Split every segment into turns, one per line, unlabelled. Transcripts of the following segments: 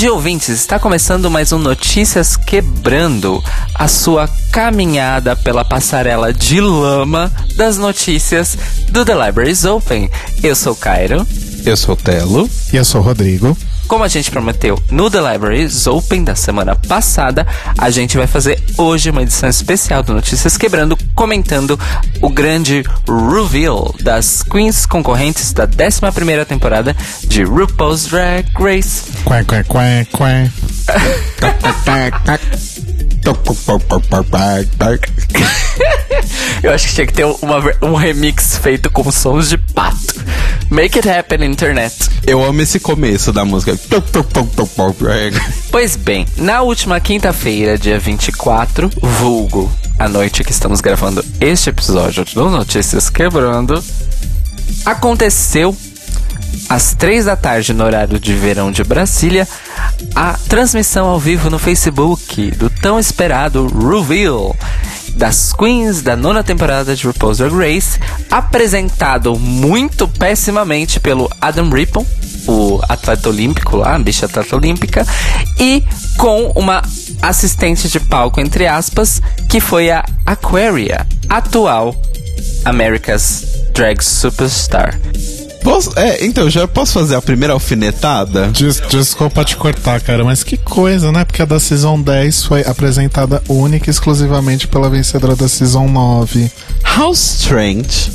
Bom dia, ouvintes! Está começando mais um Notícias Quebrando, a sua caminhada pela passarela de lama das notícias do The Libraries Open. Eu sou o Cairo.
Eu sou o Telo.
E eu sou o Rodrigo.
Como a gente prometeu no The Libraries Open da semana passada, a gente vai fazer hoje uma edição especial do Notícias Quebrando, comentando o grande reveal das queens concorrentes da 11ª temporada de RuPaul's Drag Race.
Quá, quá, quá, quá.
Eu acho que tinha que ter uma, um remix feito com sons de pato. Make it happen, internet.
Eu amo esse começo da música.
Pois bem, na última quinta-feira, dia 24, vulgo, a noite que estamos gravando este episódio do Notícias Quebrando, aconteceu às três da tarde no horário de verão de Brasília, a transmissão ao vivo no Facebook do tão esperado Reveal das Queens da nona temporada de RuPaul's Drag Race, apresentado muito pessimamente pelo Adam Rippon, o atleta olímpico lá, a bicha atleta olímpica, e com uma assistente de palco, entre aspas, que foi a Aquaria, atual America's Drag Superstar.
Posso, é, então, já posso fazer a primeira alfinetada?
Des, desculpa te cortar, cara, mas que coisa, né? Porque a da Season 10 foi apresentada única e exclusivamente pela vencedora da Season 9.
How strange.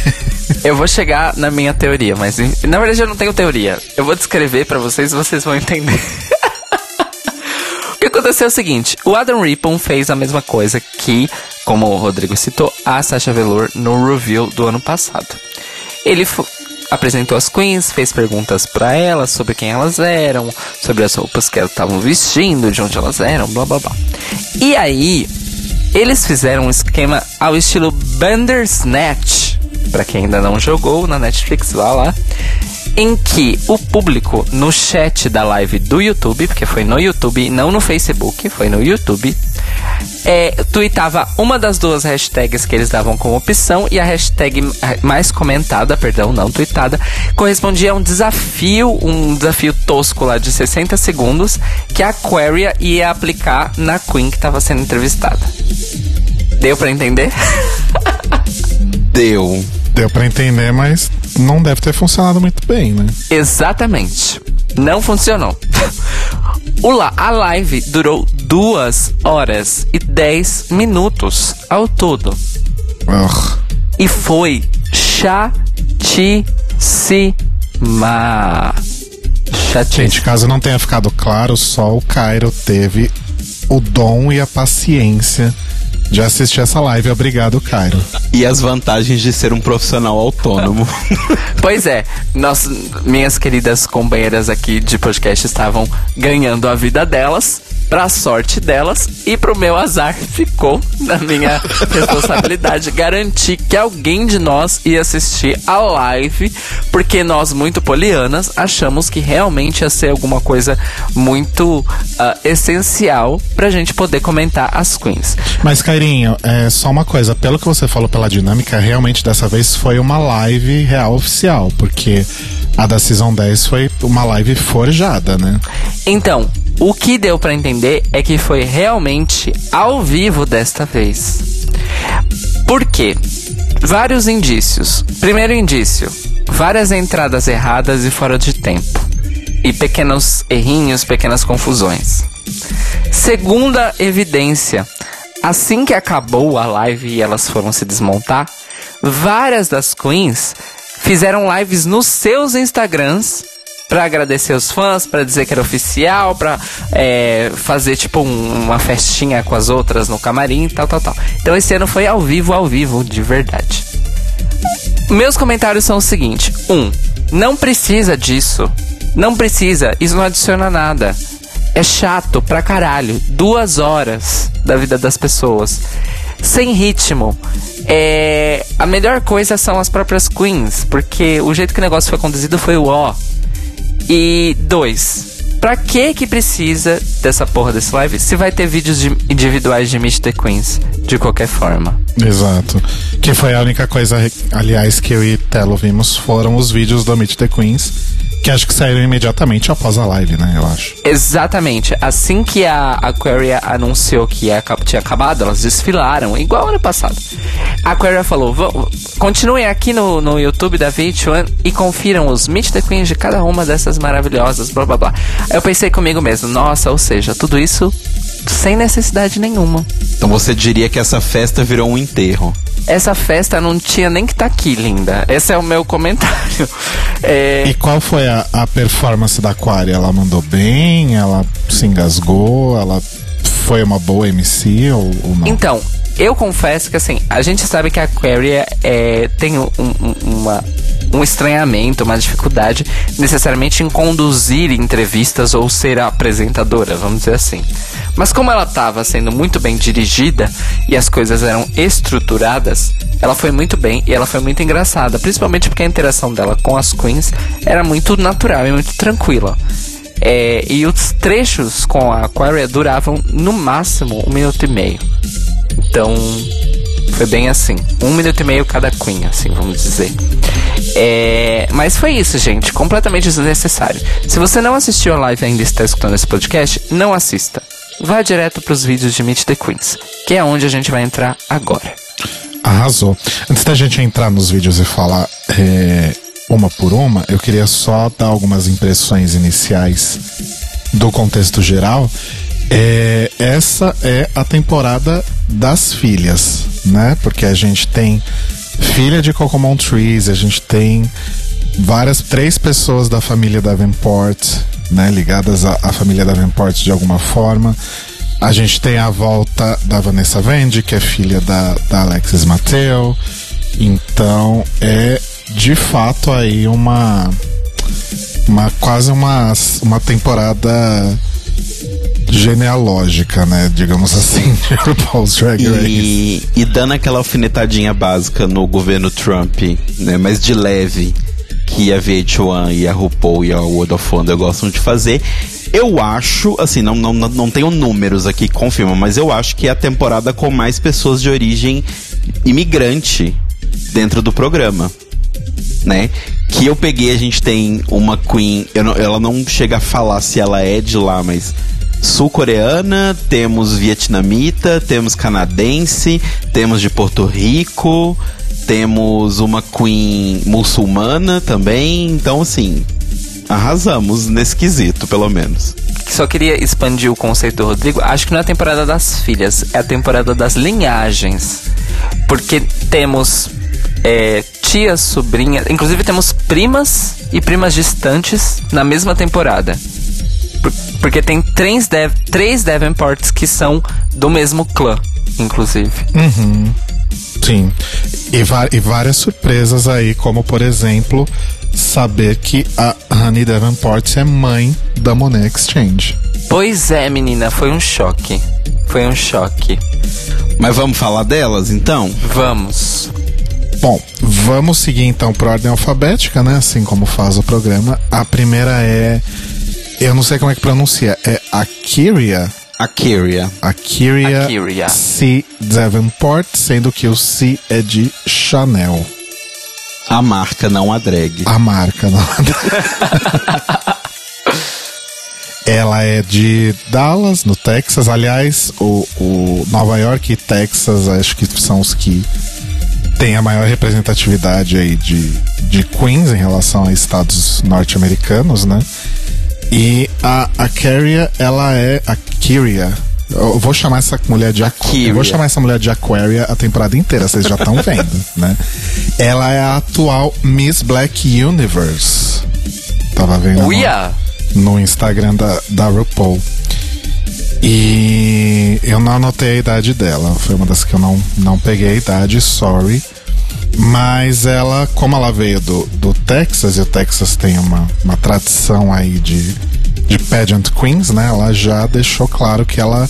eu vou chegar na minha teoria, mas na verdade eu não tenho teoria. Eu vou descrever para vocês e vocês vão entender. o que aconteceu é o seguinte: o Adam Rippon fez a mesma coisa que, como o Rodrigo citou, a Sasha Velour no review do ano passado. Ele apresentou as queens, fez perguntas para elas sobre quem elas eram, sobre as roupas que elas estavam vestindo, de onde elas eram, blá blá blá. E aí, eles fizeram um esquema ao estilo Bandersnatch, para quem ainda não jogou na Netflix, vá lá, em que o público no chat da live do YouTube, porque foi no YouTube, não no Facebook, foi no YouTube, é, tweetava uma das duas hashtags que eles davam como opção e a hashtag mais comentada, perdão, não tweetada, correspondia a um desafio, um desafio tosco lá de 60 segundos que a Aquaria ia aplicar na Queen que estava sendo entrevistada. Deu para entender?
Deu.
Deu para entender, mas não deve ter funcionado muito bem, né?
Exatamente. Não funcionou. O la a live durou 2 horas e 10 minutos ao todo. E foi chatíssima. Chatíssima.
Gente, caso não tenha ficado claro, só o Cairo teve o dom e a paciência de assistir essa live. Obrigado, Cairo.
E as vantagens de ser um profissional autônomo.
pois é, nós, minhas queridas companheiras aqui de podcast estavam ganhando a vida delas Pra sorte delas e pro meu azar, ficou na minha responsabilidade garantir que alguém de nós ia assistir a live, porque nós, muito polianas, achamos que realmente ia ser alguma coisa muito uh, essencial pra gente poder comentar as queens.
Mas, Cairinho, é só uma coisa, pelo que você falou pela dinâmica, realmente dessa vez foi uma live real oficial, porque a da Season 10 foi uma live forjada, né?
Então, o que deu para entender é que foi realmente ao vivo desta vez. Por quê? Vários indícios. Primeiro indício: várias entradas erradas e fora de tempo. E pequenos errinhos, pequenas confusões. Segunda evidência: assim que acabou a live e elas foram se desmontar, várias das queens fizeram lives nos seus Instagrams para agradecer os fãs, para dizer que era oficial, para é, fazer tipo um, uma festinha com as outras no camarim, tal, tal, tal. Então esse ano foi ao vivo, ao vivo, de verdade. Meus comentários são o seguinte: um, não precisa disso. Não precisa, isso não adiciona nada. É chato pra caralho. Duas horas da vida das pessoas. Sem ritmo. É... A melhor coisa são as próprias queens, porque o jeito que o negócio foi conduzido foi o ó. E dois, pra que que precisa dessa porra desse live se vai ter vídeos de individuais de Meet the Queens de qualquer forma?
Exato. Que foi a única coisa, aliás, que eu e Telo vimos foram os vídeos do Meet the Queens. Que acho que saíram imediatamente após a live, né? Eu acho.
Exatamente. Assim que a Aquaria anunciou que tinha acabado, elas desfilaram, igual ano passado. A Aquaria falou: continuem aqui no, no YouTube da VH1 e confiram os Meet the Queens de cada uma dessas maravilhosas, blá blá blá. Aí eu pensei comigo mesmo: nossa, ou seja, tudo isso sem necessidade nenhuma.
Então você diria que essa festa virou um enterro?
Essa festa não tinha nem que estar tá aqui, linda. Esse é o meu comentário.
É... E qual foi a, a performance da Aquaria? Ela mandou bem? Ela se engasgou? Ela foi uma boa MC ou, ou não?
Então, eu confesso que assim, a gente sabe que a Aquaria é, tem um, um, uma, um estranhamento, uma dificuldade necessariamente em conduzir entrevistas ou ser apresentadora, vamos dizer assim. Mas como ela estava sendo muito bem dirigida e as coisas eram estruturadas, ela foi muito bem e ela foi muito engraçada, principalmente porque a interação dela com as queens era muito natural e muito tranquila. É, e os trechos com a Aquaria duravam no máximo um minuto e meio. Então, foi bem assim. Um minuto e meio cada Queen, assim, vamos dizer. É... Mas foi isso, gente. Completamente desnecessário. Se você não assistiu a live ainda e está escutando esse podcast, não assista. Vá direto para os vídeos de Meet the Queens, que é onde a gente vai entrar agora.
Arrasou. Antes da gente entrar nos vídeos e falar é, uma por uma, eu queria só dar algumas impressões iniciais do contexto geral é, essa é a temporada das filhas, né? Porque a gente tem filha de Cocomon Trees, a gente tem várias, três pessoas da família Davenport, né? Ligadas à, família Davenport de alguma forma. A gente tem a volta da Vanessa Vendi, que é filha da, da Alexis Mateo. Então é de fato aí uma, uma quase uma, uma temporada genealógica, né? Digamos assim, de RuPaul's Drag Race.
E, e dando aquela alfinetadinha básica no governo Trump, né? Mas de leve, que a VH1 e a RuPaul e a World of Wonder gostam de fazer. Eu acho, assim, não, não, não tenho números aqui que confirmam, mas eu acho que é a temporada com mais pessoas de origem imigrante dentro do programa. Né? Que eu peguei, a gente tem uma Queen. Não, ela não chega a falar se ela é de lá, mas sul-coreana, temos vietnamita, temos canadense, temos de Porto Rico, temos uma queen muçulmana também. Então, assim, arrasamos nesse quesito, pelo menos.
Só queria expandir o conceito do Rodrigo. Acho que não é a temporada das filhas, é a temporada das linhagens. Porque temos é, tias, sobrinhas, inclusive temos primas e primas distantes na mesma temporada. Porque tem três, Dev, três Davenports que são do mesmo clã, inclusive.
Uhum. Sim. E, e, várias surpresas aí, como por exemplo, saber que a Honey Davenport é mãe da Monet Exchange.
Pois é, menina, foi um choque. Foi um choque.
Mas vamos falar delas então?
Vamos.
Bom, vamos seguir então por ordem alfabética, né? Assim como faz o programa. A primeira é eu não sei como é que pronuncia. É Akiria?
Akiria.
Akiria, Akiria. C. Davenport, sendo que o C é de Chanel.
A marca, não a drag.
A marca, não a drag. Ela é de Dallas, no Texas. Aliás, o, o Nova York e Texas acho que são os que têm a maior representatividade aí de, de Queens em relação a estados norte-americanos, né? E a, a Carrie, ela é. A Kyria. Eu vou chamar essa mulher de Aquaria. Eu vou chamar essa mulher de Aquaria a temporada inteira, vocês já estão vendo, né? Ela é a atual Miss Black Universe. Tava vendo
Uia.
no, no Instagram da, da RuPaul. E eu não anotei a idade dela. Foi uma das que eu não, não peguei a idade, sorry. Mas ela, como ela veio do, do Texas, e o Texas tem uma, uma tradição aí de, de pageant queens, né? Ela já deixou claro que ela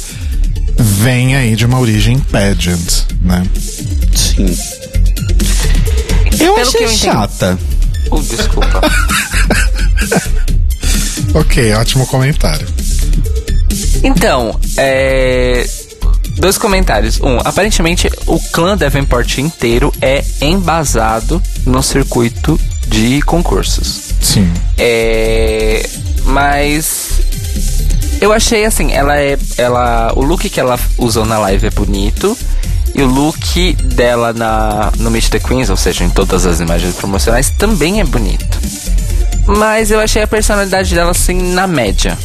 vem aí de uma origem pageant, né?
Sim. Eu Pelo achei eu chata.
Oh, desculpa.
ok, ótimo comentário.
Então, é Dois comentários. Um, aparentemente o clã Davenport inteiro é embasado no circuito de concursos.
Sim.
É, mas eu achei assim, ela é, ela, o look que ela usou na live é bonito e o look dela na no Meet the Queens, ou seja, em todas as imagens promocionais, também é bonito. Mas eu achei a personalidade dela assim na média.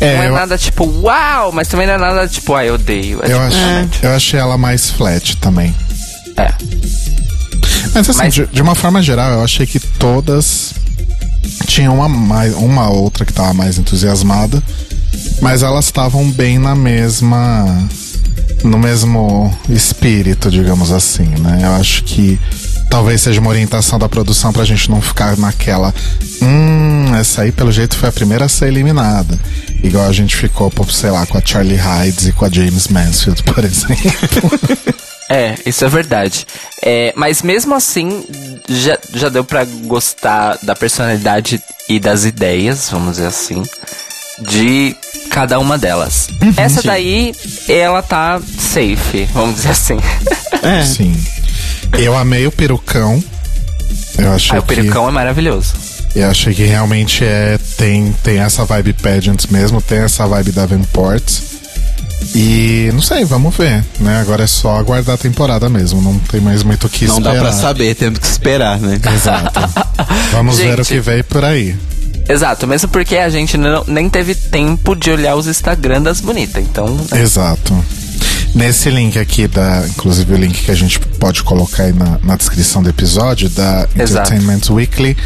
É,
não é
eu,
nada tipo, uau, mas também não é nada tipo, ah, eu odeio. É,
eu,
tipo,
ach-
na média.
eu achei ela mais flat também.
É.
Mas assim,
Mas-
De, de uma forma geral, eu achei que todas tinham uma, mais, uma outra que tava mais entusiasmada, mas elas estavam bem na mesma. no mesmo espírito, digamos assim, né? Eu acho que talvez seja uma orientação da produção pra gente não ficar naquela. Hum, essa aí pelo jeito foi a primeira a ser eliminada. Igual a gente ficou, sei lá, com a Charlie Hides e com a James Mansfield, por exemplo.
É, isso é verdade. É, mas mesmo assim, já, já deu pra gostar da personalidade e das ideias, vamos dizer assim, de cada uma delas. Essa daí, ela tá safe, vamos dizer assim.
É.
Sim. Eu amei o perucão. Eu achei
Ah, o
que
perucão é maravilhoso.
eu achei que realmente é tem tem essa vibe pageant mesmo, tem essa vibe Davenport. E não sei, vamos ver, né? Agora é só aguardar a temporada mesmo, não tem mais muito o que
Não dá
esperar.
pra saber, temos que esperar, né?
Exato. Vamos ver o
Gente.
que vem por aí.
Exato, mesmo porque a gente não, nem teve tempo de olhar os Instagram das bonitas, então...
Exato. Nesse link aqui, da, inclusive o link que a gente pode colocar aí na, na descrição do episódio, da
Exato.
Entertainment Weekly,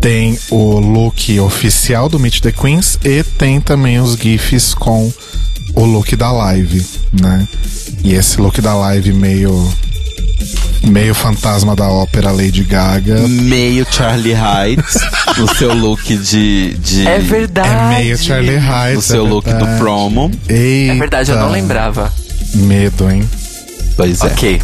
tem o look oficial do Meet the Queens e tem também os GIFs com o look da live, né? E esse look da live meio. meio fantasma da ópera Lady Gaga.
Meio Charlie Hides, no seu look de. de
É verdade.
É meio Charlie Hides.
No seu
é
look do promo.
Eita,
É verdade, eu não lembrava.
Medo, hein?
Pois é.
Ok.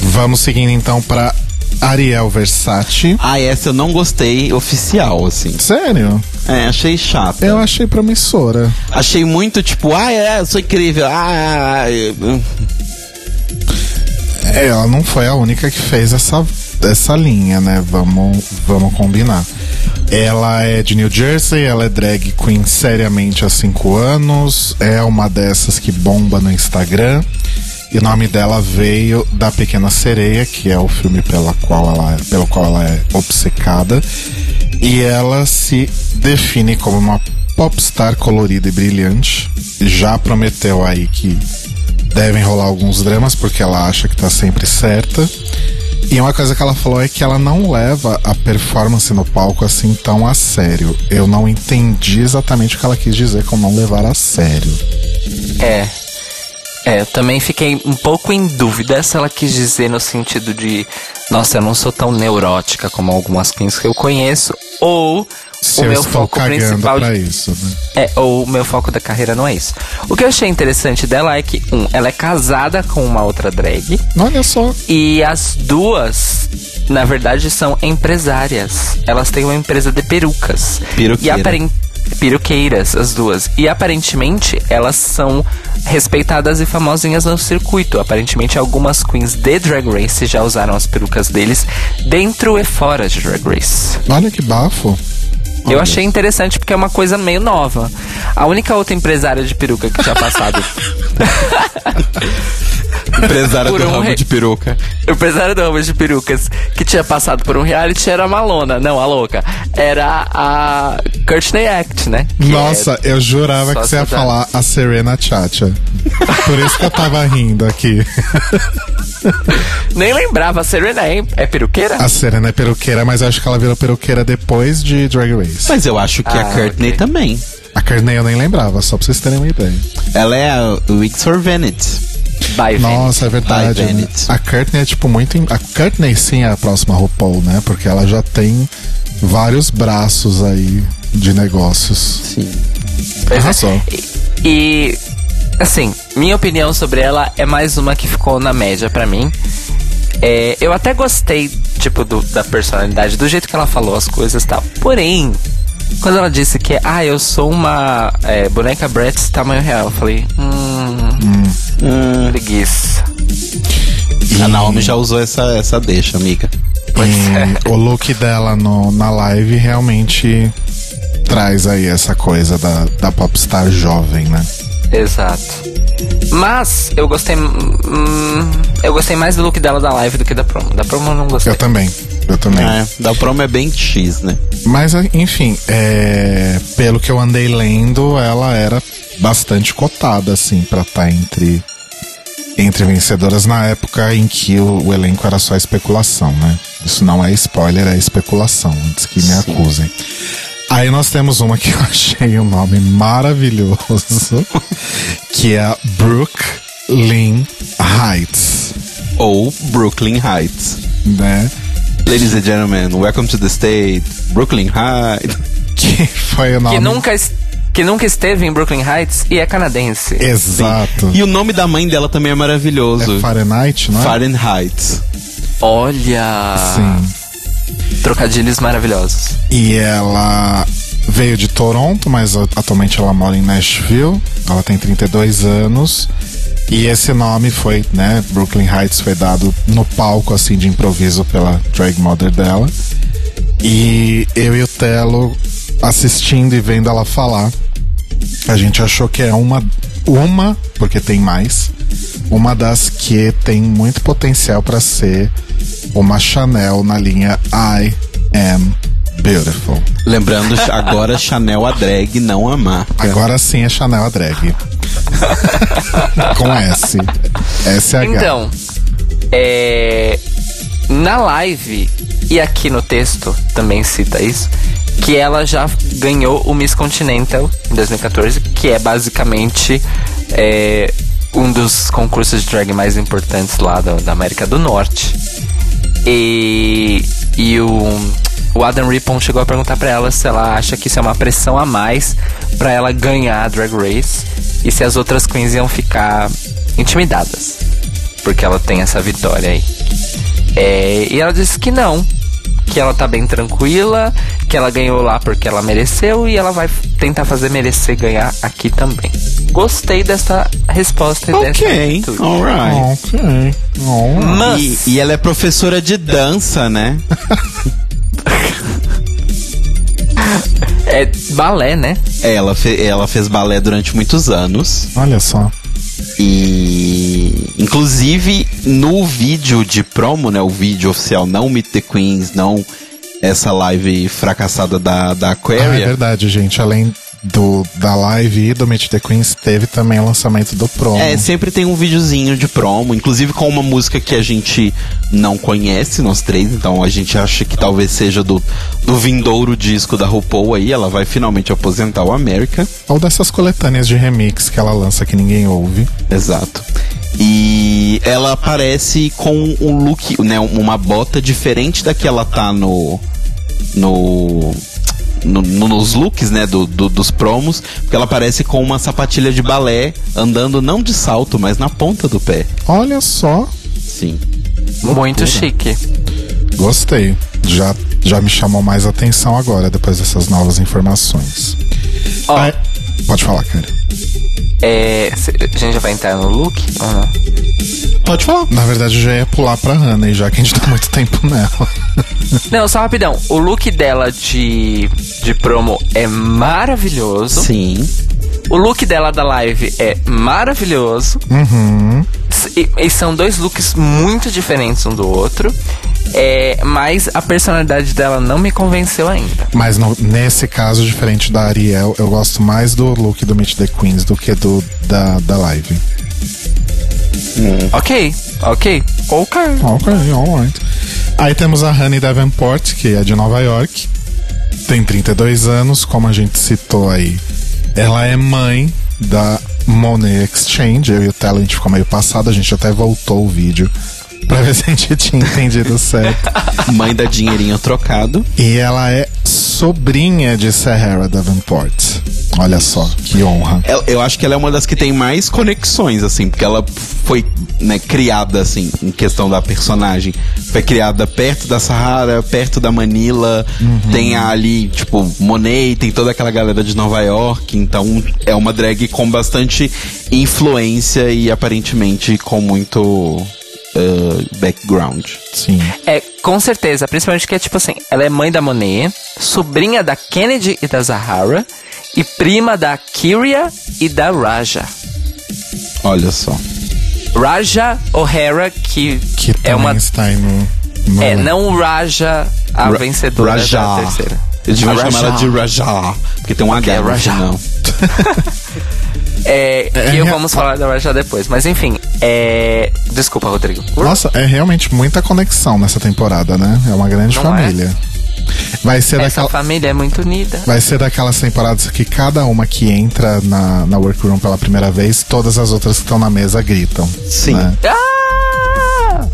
Vamos seguindo então pra Ariel Versace.
Ah, essa eu não gostei oficial, assim.
Sério?
É, achei chata.
Eu achei promissora.
Achei muito tipo, ah, é, eu sou incrível. Ah, ah, eu-
É, ela não foi a única que fez essa, essa linha, né? Vamos, vamos combinar. Ela é de New Jersey, ela é drag queen seriamente há cinco anos, é uma dessas que bomba no Instagram. E o nome dela veio da Pequena Sereia, que é o filme pela qual ela, pelo qual ela é obcecada. E ela se define como uma popstar colorida e brilhante. Já prometeu aí que devem rolar alguns dramas, porque ela acha que tá sempre certa. E uma coisa que ela falou é que ela não leva a performance no palco assim tão a sério. Eu não entendi exatamente o que ela quis dizer com não levar a sério.
É. É, eu também fiquei um pouco em dúvida se ela quis dizer no sentido de, nossa, eu não sou tão neurótica como algumas queens que eu conheço, ou
Se
o
eu
meu foco principal
pra isso, né?
é, ou o meu foco da carreira não é isso. O que eu achei interessante dela é que, um, ela é casada com uma outra drag,
Olha só.
e as duas, na verdade, são empresárias. Elas têm uma empresa de perucas.
Peruqueira.
E aparent... Peruqueiras, as duas. E aparentemente elas são respeitadas e famosinhas no circuito. Aparentemente algumas queens de Drag Race já usaram as perucas deles dentro e fora de Drag Race.
Olha que bafo.
Eu achei interessante porque é uma coisa meio nova. A única outra empresária de peruca que tinha passado.
Empresária
Por
do
um
ramo
re-
de peruca.
O empresário do ramo de perucas que tinha passado por um reality era a Malona. Não, a louca. Era a Courtney Act, né? Que
Nossa, eu jurava
só
que você ia falar a Serena Chacha. Por isso que eu tava rindo aqui.
Nem lembrava. A Serena é, é peruqueira?
A Serena é peruqueira, mas eu acho que ela virou peruqueira depois de Drag Race.
Mas eu acho que a
Ah,
Courtney
ok.
também.
A Courtney eu nem lembrava, só pra vocês terem uma ideia.
Ela é a for Vanity.
By
Nossa, é verdade. Né? A Courtney é tipo muito. A Courtney sim é a próxima RuPaul, né? Porque ela já tem vários braços aí de negócios.
Sim.
É.
Arrasou.
E, e, assim, minha opinião sobre ela é mais uma que ficou na média pra mim. É, eu até gostei, tipo, do- da personalidade, do jeito que ela falou as coisas e tal. Porém, quando ela disse que, ah, eu sou uma é, boneca Bratz tamanho real, eu falei, hum, preguiça.
A Naomi já usou essa, essa deixa, amiga.
Pois
e
é.
o look dela no, na live realmente traz aí essa coisa da, da popstar jovem, né?
Exato. Mas eu gostei. hum, eu gostei mais do look dela da live do que da promo. Da promo eu não gostei.
Eu também. Eu também.
É, da promo é bem X, né?
Mas, enfim, é, pelo que eu andei lendo, ela era bastante cotada, assim, pra estar entre, entre vencedoras na época em que o, o elenco era só especulação, né? Isso não é spoiler, é especulação, antes que me
Sim.
acusem. Aí nós temos uma que eu achei um nome maravilhoso, que é a Brooklyn Heights,
Ou Brooklyn Heights.
né?
Ladies and gentlemen, welcome to the state, Brooklyn Heights.
Que foi o nome...
Que nunca, que nunca esteve em Brooklyn Heights e é canadense.
Exato.
E o nome da mãe dela também é maravilhoso.
É Fahrenheit, não é?
Fahrenheit.
Olha!
Sim.
Trocadilhos maravilhosos.
E ela veio de Toronto, mas atualmente ela mora em Nashville. Ela tem 32 anos. E esse nome foi, né, Brooklyn Heights foi dado no palco assim de improviso pela drag mother dela. E eu e o Telo assistindo e vendo ela falar, a gente achou que é uma uma, porque tem mais, uma das que tem muito potencial para ser uma Chanel na linha I Am Beautiful.
Lembrando, agora Chanel a drag, não a marca.
Agora sim é Chanel a drag. Com S. SH.
Então, é, na live e aqui no texto também cita isso, que ela já ganhou o Miss Continental em 2014, que é basicamente é, um dos concursos de drag mais importantes lá da, da América do Norte. E, e o, o Adam Rippon chegou a perguntar pra ela se ela acha que isso é uma pressão a mais pra ela ganhar a Drag Race e se as outras queens iam ficar intimidadas. Porque ela tem essa vitória aí. É, e ela disse que não. Que ela tá bem tranquila, que ela ganhou lá porque ela mereceu e ela vai tentar fazer merecer ganhar aqui também. Gostei dessa resposta e dessa
Ok,
atitude.
alright.
Ok. Alright.
Mas
E, e ela é professora de dança, né?
é balé, né?
Ela, fe- ela fez balé durante muitos anos.
Olha só.
E inclusive no vídeo de promo, né? O vídeo oficial, não Meet the Queens, não essa live fracassada da, da
Ah, é
Aquaria.
verdade, gente. Além do, da live e do Meet the Queens, teve também o lançamento do promo.
É, sempre tem um videozinho de promo, inclusive com uma música que a gente não conhece, nós três, então a gente acha que talvez seja do, do vindouro disco da RuPaul aí, ela vai finalmente aposentar o América.
Ou dessas coletâneas de remix que ela lança que ninguém ouve.
Exato. E ela aparece com um look, né, uma bota diferente da que ela tá no no, no- no- nos looks, né, do, do- dos promos, porque ela aparece com uma sapatilha de balé andando não de salto, mas na ponta do pé.
Olha só.
Sim.
Muito chique.
Gostei. Já, já me chamou mais atenção agora, depois dessas novas informações.
Ó,
Ah, pode falar, cara.
é, cê- a gente já vai entrar no look ou não?
Pode falar.
Na verdade, eu já ia pular pra Hannah, já que a gente tá muito tempo nela.
Não, só rapidão. O look dela de, de promo é maravilhoso.
Sim.
O look dela da live é maravilhoso.
Uhum.
E, e são dois looks muito diferentes um do outro. É, mas a personalidade dela não me convenceu ainda.
Mas no- nesse caso, diferente da Ariel, eu gosto mais do look do Meet the Queens do que do da, da live.
Ok, ok. Ok.
Ok, alright. Aí temos a Honey Davenport, que é de Nova York. Tem 32 anos, como a gente citou aí. Ela é mãe da Money Exchange. Eu e o Telo, a gente ficou meio passado, a gente até voltou o vídeo pra ver se a gente tinha entendido certo.
Mãe da dinheirinho trocado.
E ela é sobrinha de Sahara Davenport. Olha só, que honra.
Ela- Eu acho que ela é uma das que tem mais conexões, assim, porque ela foi né, criada, assim, em questão da personagem. Foi criada perto da Sahara, perto da Manila. Tem ali, tipo, Monet, tem toda aquela galera de Nova York. Então, é uma drag com bastante influência e aparentemente com muito uh, background.
Sim.
É, com certeza, principalmente que é tipo assim, ela é mãe da Monet, sobrinha da Kennedy e da Zahara e prima da Kyria e da Raja.
Olha só.
Raja O'Hara, que,
Que
é uma.
está no. no
É, não Raja, a
Ra-
vencedora
Raja.
da terceira.
Eles deviam
A
chamar ela de Raja, porque tem um H
é
no
Raja.
final.
É,
É,
que eu
é-
vamos falar da Raja depois. Mas enfim, é. Desculpa, Rodrigo.
Nossa, é realmente muita conexão nessa temporada, né? É uma grande
Não é?
família. Vai ser
Essa
daquela.
família é muito unida.
Vai ser daquelas temporadas que cada uma que entra na, na workroom pela primeira vez, todas as outras que estão na mesa gritam.
Sim.
né?
Ah!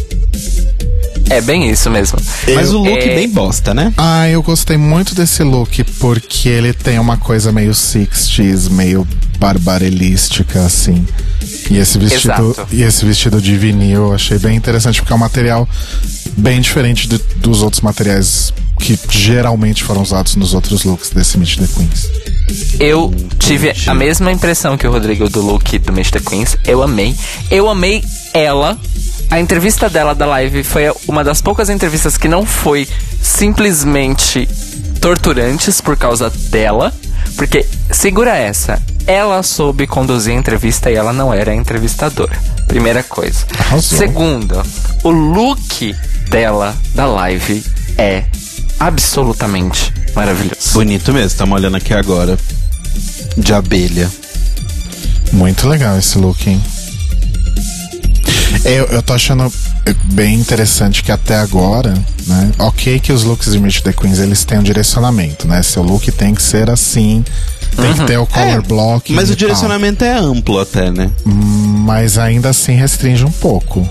É bem isso mesmo.
Mas o look
É,
bem bosta, né?
Ah, eu gostei muito desse look porque ele tem uma coisa meio 60s, meio barbarelística, assim. E esse vestido,
Exato.
e esse vestido de vinil eu achei bem interessante porque é um material bem diferente de- dos outros materiais que geralmente foram usados nos outros looks desse Meet the Queens.
Eu tive a mesma impressão que o Rodrigo do look do Mr. Queens. Eu amei. Eu amei ela. A entrevista dela da live foi uma das poucas entrevistas que não foi simplesmente torturantes por causa dela. Porque, segura essa, ela soube conduzir a entrevista e ela não era a entrevistadora. Primeira coisa.
Arrasou.
Segunda, o look dela da live é absolutamente maravilhoso.
Bonito mesmo, estamos olhando aqui agora. De abelha.
Muito legal esse look, hein? Eu, eu tô achando bem interessante que até agora, né? Ok que os looks de Meet the Queens, eles têm um direcionamento, né? Seu look tem que ser assim, tem que ter o color block.
Mas o direcionamento é amplo até, né?
Mas ainda assim restringe um pouco.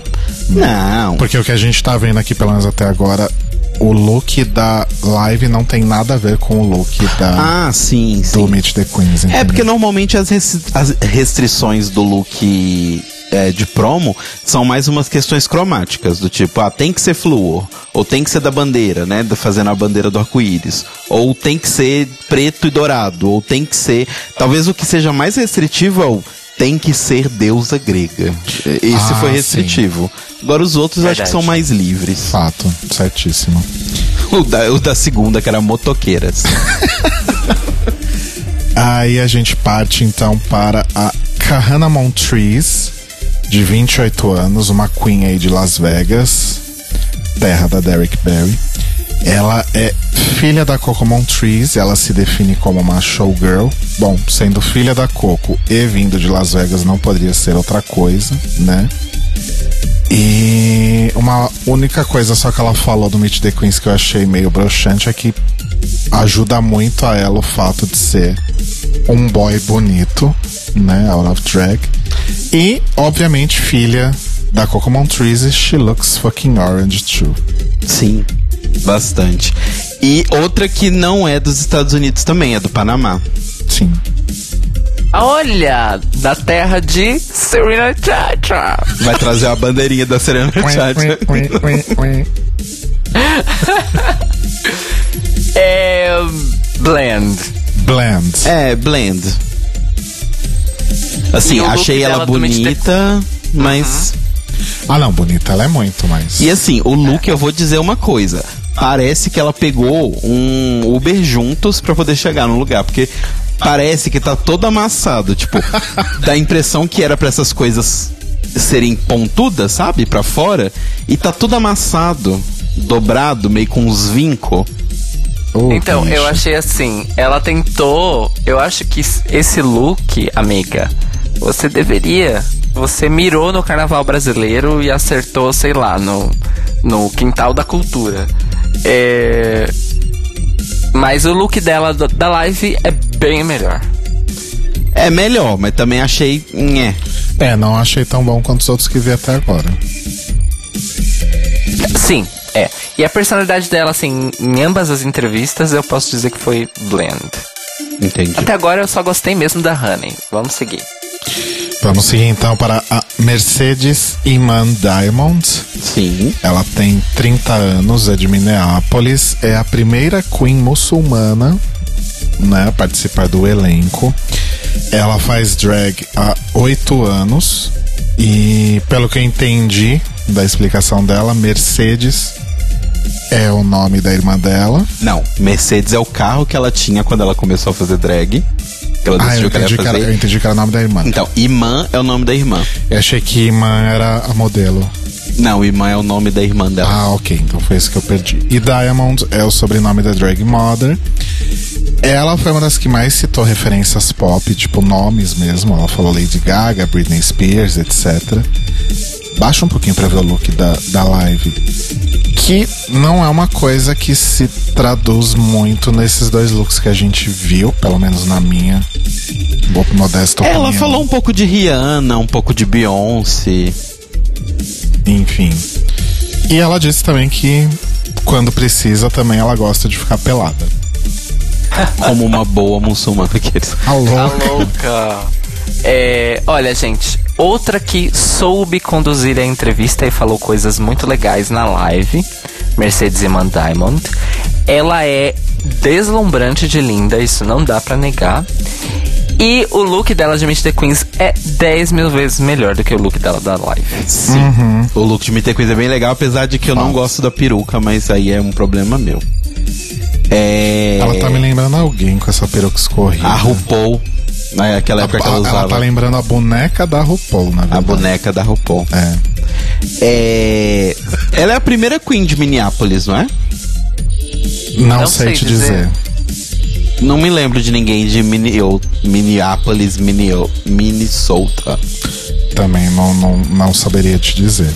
Não.
Porque o que a gente tá vendo aqui, pelo menos até agora, o look da live não tem nada a ver com o look da,
Ah, sim,
do
sim.
Meet the Queens.
É,
entendeu?
porque normalmente as, res- as restrições do look é, de promo são mais umas questões cromáticas, do tipo, ah, tem que ser flúor, ou tem que ser da bandeira, né, da- fazendo a bandeira do arco-íris, ou tem que ser preto e dourado, ou tem que ser... Talvez o que seja mais restritivo é o tem que ser deusa grega. Esse
Ah,
foi
sim.
restritivo. Agora os outros acho que
Verdade.
são mais livres.
Fato, certíssimo.
O da, o da segunda, que era motoqueiras.
Aí a gente parte então para a Kahana Montrese, de 28 anos, uma queen aí de Las Vegas, terra da Derek Barry. Ela é filha da Coco Montrese, ela se define como uma showgirl. Bom, sendo filha da Coco e vindo de Las Vegas não poderia ser outra coisa, né? E uma única coisa só que ela falou do Meet the Queens que eu achei meio broxante é que ajuda muito a ela o fato de ser um boy bonito, né? Out of drag. E, obviamente, filha da Coco Montrese, she looks fucking orange too.
Sim, bastante. E outra que não é dos Estados Unidos também, é do Panamá.
Sim.
Olha, da terra de Serena Chacha.
Vai trazer a bandeirinha da Serena Chacha.
É. Blend.
Blend.
É, blend. Assim,
E
achei ela bonita, mas.
Ah, não, bonita, ela é muito, mas.
E assim, o look, eu vou dizer uma coisa. Parece que ela pegou um Uber juntos pra poder chegar no lugar, porque parece que tá todo amassado. Tipo, dá a impressão que era pra essas coisas serem pontudas, sabe? Pra fora. E tá tudo amassado, dobrado, meio com uns vincos.
Oh,
Então,
bicho.
eu achei assim, ela tentou. Eu acho que esse look, amiga, você deveria. Você mirou no carnaval brasileiro e acertou, sei lá, no, no quintal da cultura. É. Mas o look dela da live é bem melhor.
É melhor, mas também achei. Nhé.
É, não achei tão bom quanto os outros que vi até agora.
Sim, é. E a personalidade dela, assim, em ambas as entrevistas, eu posso dizer que foi blend.
Entendi.
Até agora eu só gostei mesmo da Honey. Vamos seguir.
Vamos seguir então para a Mercedes Iman Diamond.
Sim.
Ela tem 30 anos, é de Minneapolis, é a primeira queen muçulmana né, a participar do elenco. Ela faz drag há 8 anos e, pelo que eu entendi da explicação dela, Mercedes é o nome da irmã dela.
Não, Mercedes é o carro que ela tinha quando ela começou a fazer drag. Que ela
Ah, eu
decidiu que ela
entendi
ia
que, era,
fazer.
eu entendi que era o nome da irmã.
Então, Imã é o nome da irmã.
Eu achei que irmã era a modelo.
Não, Imã é o nome da irmã dela.
Ah, ok. Então foi isso que eu perdi. E Diamond é o sobrenome da drag mother. Ela foi uma das que mais citou referências pop, tipo nomes mesmo. Ela falou Lady Gaga, Britney Spears, etc. Baixa um pouquinho pra ver o look da, da live. Que não é uma coisa que se traduz muito nesses dois looks que a gente viu, pelo menos na minha boa modesta opinião.
Ela falou um pouco de Rihanna, um pouco de Beyoncé.
Enfim. E ela disse também que quando precisa também ela gosta de ficar pelada.
como uma boa muçulmana. Aqueles.
Alô?
Tá louca. É, olha, gente, outra que soube conduzir a entrevista e falou coisas muito legais na live, Mercedes Iman Diamond. Ela é deslumbrante de linda, isso não dá pra negar. E o look dela de Meet the Queens é 10 mil vezes melhor do que o look dela da live.
Sim. O look de Me Ter Coisa é bem legal, apesar de que eu não gosto da peruca, mas aí é um problema meu. É.
Ela tá me lembrando alguém com essa peruca escorrida.
A RuPaul. Naquela época que ela
ela
usava.
tá lembrando a boneca da RuPaul, na
A
verdade.
boneca da RuPaul.
É.
É. Ela é a primeira Queen de Minneapolis, não é?
Não,
Não
sei,
sei
te
dizer.
dizer.
Não me lembro de ninguém de Minne- Minneapolis, Minne- Minnesota.
Também não, não, não saberia te dizer.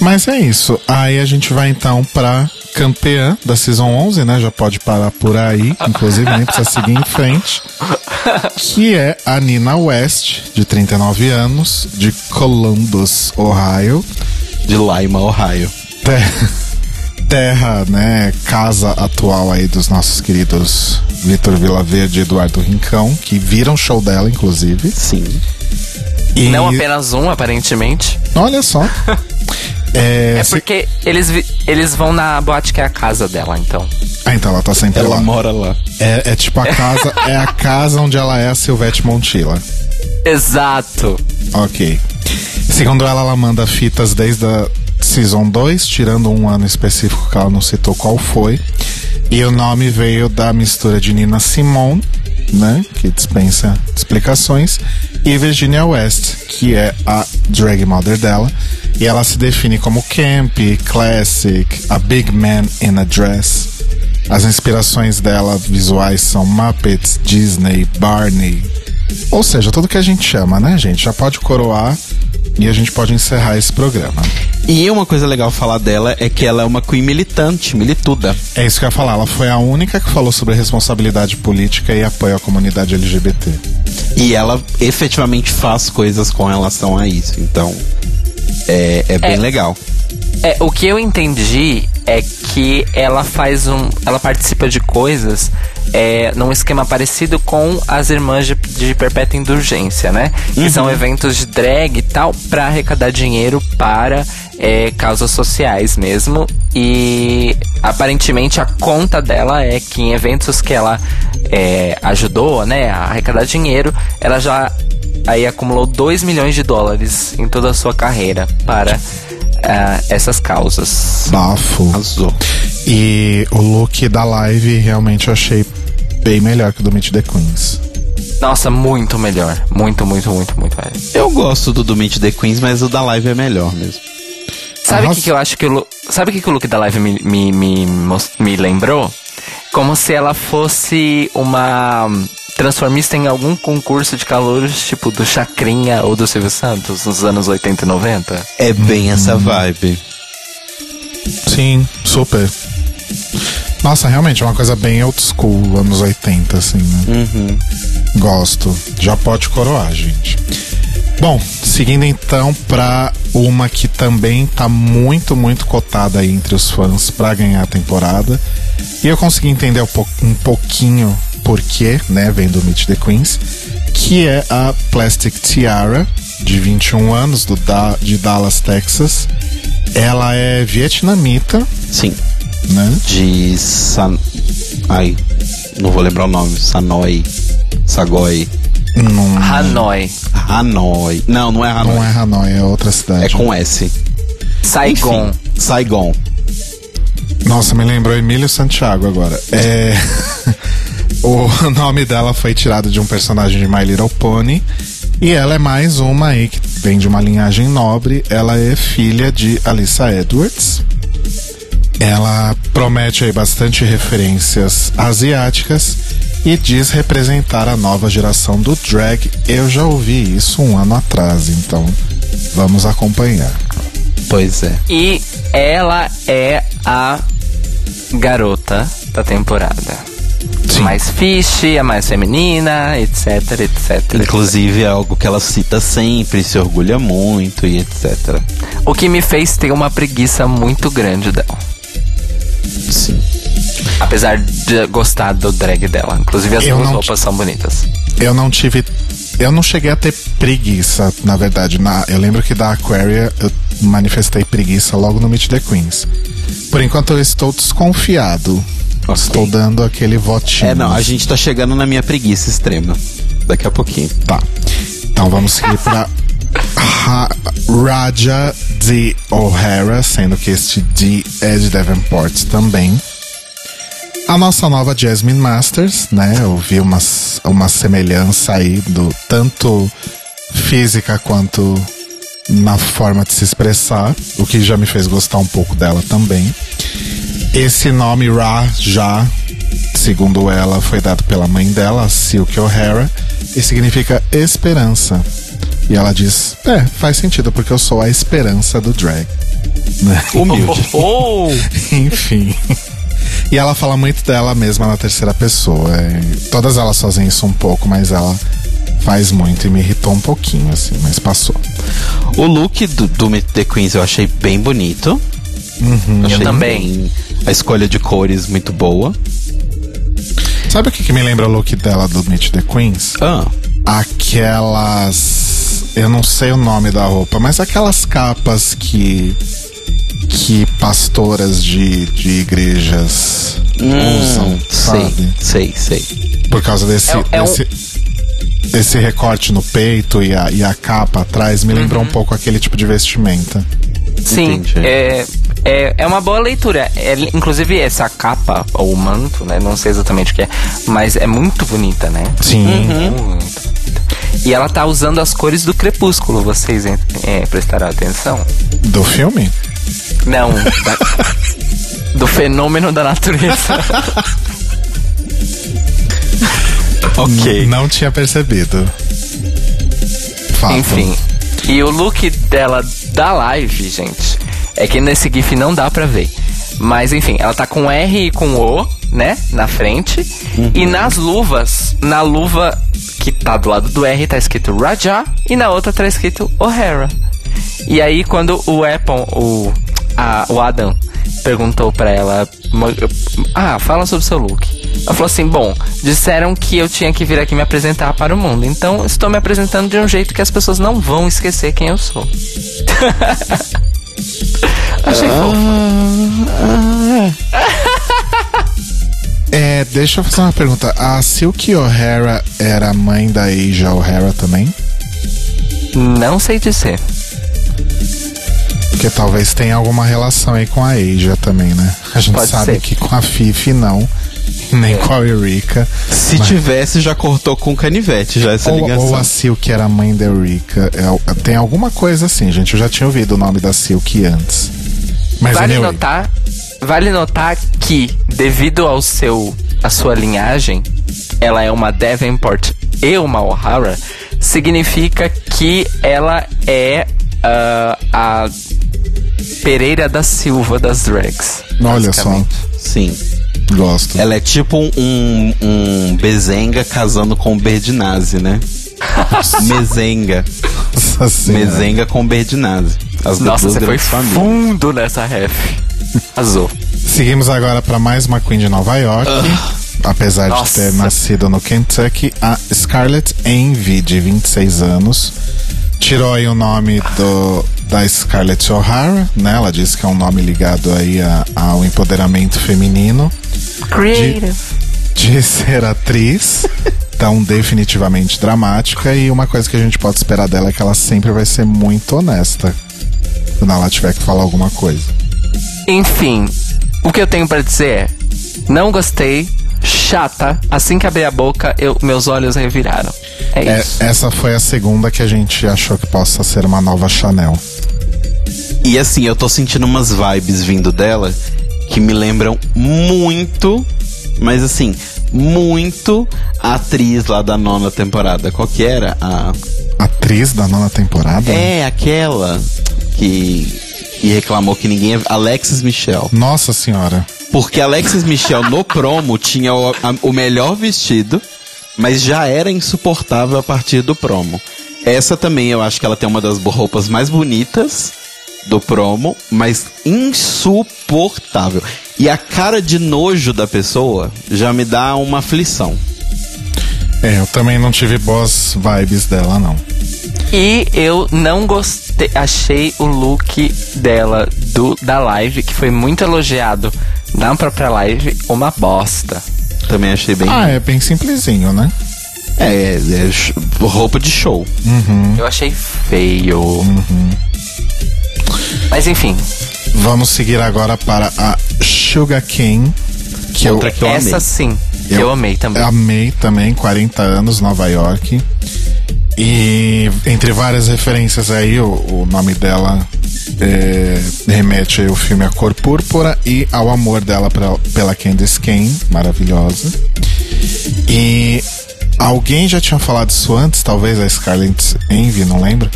Mas é isso. Aí a gente vai então pra campeã da Season 11, né? Já pode parar por aí. Inclusive, nem precisa seguir em frente. Que é a Nina West, de 39 anos, de Columbus, Ohio.
De Lima, Ohio.
Te- Terra, né? Casa atual aí dos nossos queridos Vitor Vilaverde e Eduardo Rincão, que viram show dela, inclusive.
Sim.
E
Não apenas um, aparentemente.
olha só. É,
É
se-
porque eles, vi- eles vão na boate que é a casa dela, então.
Ah, então ela tá sempre
Ela
lá.
mora lá.
É, é tipo a casa, é a casa onde ela é a Silvete Montilla.
Exato.
Ok. Segundo ela, ela manda fitas desde a Season 2, tirando um ano específico que ela não citou qual foi. E o nome veio da mistura de Nina Simone, né? Que dispensa explicações. E Virginia West, que é a drag mother dela. E ela se define como camp, classic, a big man in a dress. As inspirações dela visuais são Muppets, Disney, Barney. Ou seja, tudo que a gente chama, né, gente? Já pode coroar e a gente pode encerrar esse programa.
E uma coisa legal falar dela é que ela é uma Queen militante, milituda.
É isso que eu ia falar. Ela foi a única que falou sobre responsabilidade política e apoio à comunidade LGBT.
E ela efetivamente faz coisas com relação a isso. Então, é, é bem
É.
legal.
É, o que eu entendi é que ela faz um. Ela participa de coisas é, num esquema parecido com as irmãs de, de perpétua indulgência, né? Que são eventos de drag e tal, pra arrecadar dinheiro para é, causas sociais mesmo. E aparentemente a conta dela é que em eventos que ela é, ajudou, né, a arrecadar dinheiro, ela já aí acumulou 2 milhões de dólares em toda a sua carreira para ah, essas causas.
Bafo.
Arrasou.
E o look da live realmente eu achei bem melhor que o do Meet the Queens.
Nossa, muito melhor. Muito, muito, muito, muito melhor.
Eu gosto do do Meet the Queens, mas o da live é melhor mesmo.
Sabe o que, que eu acho que o look, Sabe o que, que o look da live me, me, me, me lembrou? Como se ela fosse uma transformista em algum concurso de calouros, tipo do Chacrinha ou do Silvio Santos, nos anos 80 e 90.
É bem essa vibe.
Sim, super. Nossa, realmente é uma coisa bem old school, anos 80, assim, né? Gosto. Já pode coroar, gente. Bom, seguindo então pra uma que também tá muito, muito cotada aí entre os fãs pra ganhar a temporada. E eu consegui entender um, po- pouquinho porquê, né, vendo Meet the Queens, que é a Plastic Tiara, de 21 anos, do da de Dallas, Texas. Ela é vietnamita,
Sim.
né?
De San... Ai, não vou lembrar o nome. Sanoi. Sagoi.
Não,
Hanoi.
Hanoi. Não, não é Hanoi.
não é Hanoi, é outra cidade.
É com S.
Saigon.
Enfim, Saigon.
Nossa, me lembrou Emílio Santiago agora. É. o nome dela foi tirado de um personagem de My Little Pony. E ela é mais uma aí que vem de uma linhagem nobre. Ela é filha de Alyssa Edwards. Ela promete aí bastante referências asiáticas e diz representar a nova geração do drag. Eu já ouvi isso um ano atrás, então vamos acompanhar.
Pois é.
E ela é a garota da temporada.
Sim.
Mais fish, a mais feminina, etc, etc.
Inclusive é algo que ela cita sempre, se orgulha muito e etc.
O que me fez ter uma preguiça muito grande dela.
Sim.
Apesar de gostar do drag dela. Inclusive as
Eu
duas roupas são bonitas.
Eu não tive. Eu não cheguei a ter preguiça, na verdade. Na, eu lembro que da Aquaria eu manifestei preguiça logo no Meet the Queens. Por enquanto eu estou desconfiado. Estou dando aquele votinho.
É, não, a gente tá chegando na minha preguiça extrema. Daqui a pouquinho.
Tá. Então vamos seguir pra Ra- Raja D. O'Hara, sendo que este D é de Davenport também. A nossa nova Jasmine Masters, né? Eu vi uma, uma semelhança aí do tanto física quanto na forma de se expressar, o que já me fez gostar um pouco dela também. Esse nome Ra já, segundo ela, foi dado pela mãe dela, Silk O'Hara, e significa esperança. E ela diz: É, faz sentido, porque eu sou a esperança do drag.
Humilde.
Oh!
Enfim. E ela fala muito dela mesma na terceira pessoa. É, todas elas fazem isso um pouco, mas ela faz muito e me irritou um pouquinho, assim, mas passou.
O look do, do Meet the Queens eu achei bem bonito. Achei
Eu também.
a escolha de cores muito boa.
Sabe o que, que me lembra o look dela do Meet the Queens?
Ah,
Aquelas. Eu não sei o nome da roupa, mas aquelas capas que. Que pastoras de, de igrejas usam,
hum, sei,
sabe?
sei, sei.
Por causa desse.
É- é um-
desse Esse recorte no peito e a, e a capa atrás me lembrou
Uhum.
um pouco aquele tipo de vestimenta.
Sim,
Entendi.
é, é, é uma boa leitura. É, inclusive, essa capa, ou manto, né? Não sei exatamente o que é, mas é muito bonita, né?
Sim.
Muito bonita. E ela tá usando as cores do crepúsculo, vocês é, prestaram atenção?
Do filme?
Não, da- do fenômeno da natureza.
Ok.
Não tinha percebido. Fato.
Enfim. E o look dela da live, gente, é que nesse GIF não dá pra ver. Mas enfim, ela tá com R e com O, né? Na frente. E nas luvas, na luva que tá do lado do R tá escrito Raja e na outra tá escrito O'Hara. E aí quando o Apple, o, a- o Adam, perguntou pra ela: "Mo- Ah, fala sobre o seu look. Ela falou assim: Bom, disseram que eu tinha que vir aqui me apresentar para o mundo. Então estou me apresentando de um jeito que as pessoas não vão esquecer quem eu sou. Achei fofo.
É, deixa eu fazer uma pergunta. A Silky O'Hara era mãe da Asia O'Hara também?
Não sei dizer.
Porque talvez tenha alguma relação aí com a Asia também, né? A gente
Pode
sabe
ser.
que com a Fifi não. Nem com a Eureka.
Se
Mas-
tivesse, já cortou com canivete já essa
Ou,
ligação.
ou a Silk era mãe da Eureka. É, tem alguma coisa assim, gente. Eu já tinha ouvido o nome da Silk antes. Mas
Vale
anyway,
notar, vale notar que devido ao seu a sua linhagem, ela é uma Davenport e uma O'Hara, significa que ela é ah, a Pereira da Silva das drags.
olha só.
Sim.
gosto.
Ela é tipo um, um Bezenga casando com Berdinazzi, né? Mezenga.
Nossa Senhora.
Mezenga com Berdinazzi. As
Nossa, você foi
famílias.
fundo nessa ref. Azul.
Seguimos agora para mais uma Queen de Nova York. Apesar
Nossa.
de ter nascido no Kentucky, a Scarlett Envy, de 26 anos, tirou aí o nome do, da Scarlett O'Hara, né? Ela disse que é um nome ligado aí a- ao empoderamento feminino.
Creative.
de ser atriz, tão definitivamente dramática. E uma coisa que a gente pode esperar dela é que ela sempre vai ser muito honesta quando ela tiver que falar alguma coisa.
Enfim, o que eu tenho pra dizer é: não gostei, chata. Assim que abri a boca, eu, meus olhos reviraram. É,
É,
isso.
essa foi a segunda que a gente achou que possa ser uma nova Chanel.
E assim, eu tô sentindo umas vibes vindo dela que me lembram muito, mas assim, muito a atriz lá da nona temporada. Qual que era? A...
Atriz da nona temporada?
É, aquela que, que reclamou que ninguém. Alexis Michel.
Nossa senhora.
Porque Alexis Michel no promo tinha o, a- o melhor vestido, mas já era insuportável a partir do promo. Essa também eu acho que ela tem uma das roupas mais bonitas do promo, mas insuportável. E a cara de nojo da pessoa já me dá uma aflição.
É, eu também não tive boas vibes dela, não.
E eu não gostei, achei o look dela do da live, que foi muito elogiado na própria live, uma bosta.
Também achei bem.
Ah, é bem simplesinho, né?
É, é, é roupa de show.
Eu achei feio. Mas enfim,
Vamos seguir agora para a Sugar Cane, que
Outra
eu
que eu
essa
amei.
sim, eu, amei também.
amei também, 40 anos, Nova York. E entre várias referências aí, o, o nome dela é, remete ao filme A Cor Púrpura e ao amor dela pra- pela Candice Kane, maravilhosa. E alguém já tinha falado isso antes, talvez a Scarlett Envy, não lembro.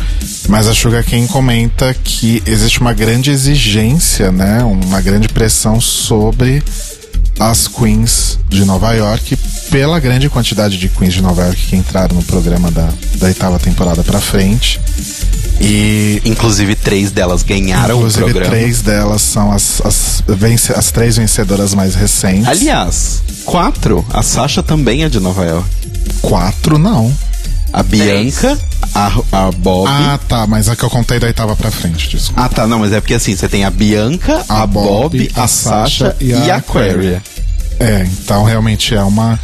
Mas a Sugar Cane comenta que existe uma grande exigência, né? Uma grande pressão sobre as queens de Nova York pela grande quantidade de queens de Nova York que entraram no programa da, da oitava temporada pra frente. E
Inclusive, três delas ganharam
inclusive
o programa.
três delas são as, as, vence, as três vencedoras mais recentes.
Aliás, quatro. A Sasha também é de Nova York.
Quatro não.
A Bianca, a, a Bob.
Ah, tá, mas a que eu contei da oitava pra frente, desculpa.
Ah, tá, não, mas é porque assim, você tem a Bianca, a,
A
Bob,
Bob,
a,
a
Sasha
Sasha
e
e
a
a
Aquaria.
É, então realmente é uma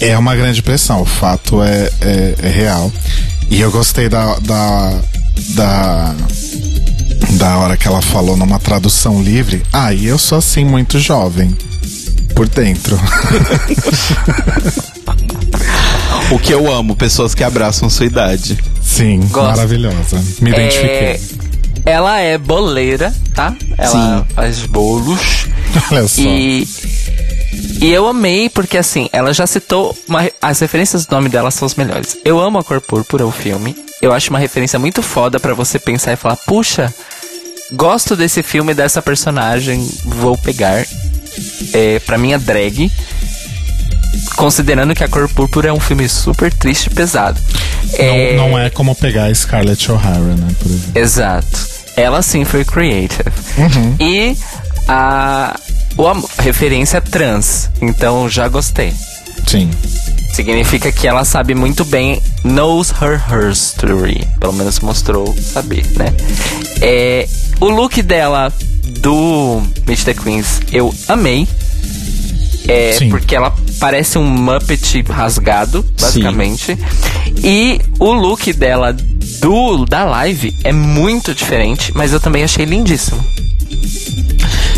é uma grande pressão. O fato é, é, é real. E eu gostei da, da da da hora que ela falou numa tradução livre. Ah, e eu sou assim muito jovem por dentro.
O que eu amo, pessoas que abraçam sua idade.
Sim,
Gosto.
maravilhosa. Me identifiquei.
É, ela é boleira, tá? Ela
Sim.
faz bolos.
Olha só.
E, e eu amei, porque assim, ela já citou. uma- as referências do nome dela são as melhores. Eu amo a cor púrpura, o filme. Eu acho uma referência muito foda pra você pensar e falar: puxa, gosto desse filme, dessa personagem, vou pegar. É, pra minha drag. Considerando que a cor púrpura é um filme super triste e pesado. É,
Não, não é como pegar a Scarlett O'Hara, né? Por exemplo.
Exato. Ela sim foi creative. E a, o am- referência trans. Então já gostei.
Sim.
Significa que ela sabe muito bem, knows her history. Pelo menos mostrou saber, né? É, o look dela do Meet the Queens eu amei. É,
Sim.
porque ela parece um Muppet rasgado, basicamente. E o look dela do da live é muito diferente, mas eu também achei lindíssimo.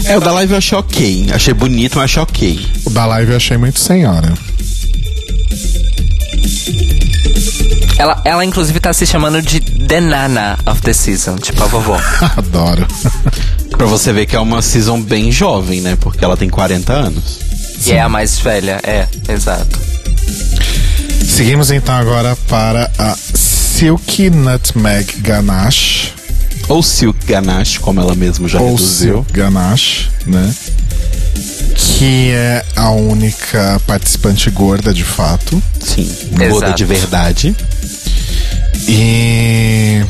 É, o da live eu achei ok. Achei bonito, mas achei ok.
O da live eu achei muito senhora.
Ela, ela inclusive tá se chamando de The Nana of the Season, tipo a vovó.
Adoro.
Pra você ver que é uma season bem jovem, né? Porque ela tem 40 anos.
e é a mais velha, é, exato.
Seguimos então agora para a Silky Nutmeg Ganache.
Ou Silk Ganache, como ela mesma já
ou
reduziu.
Silk Ganache, né? Que é a única participante gorda de fato.
Sim,
Exato.
boda de verdade.
E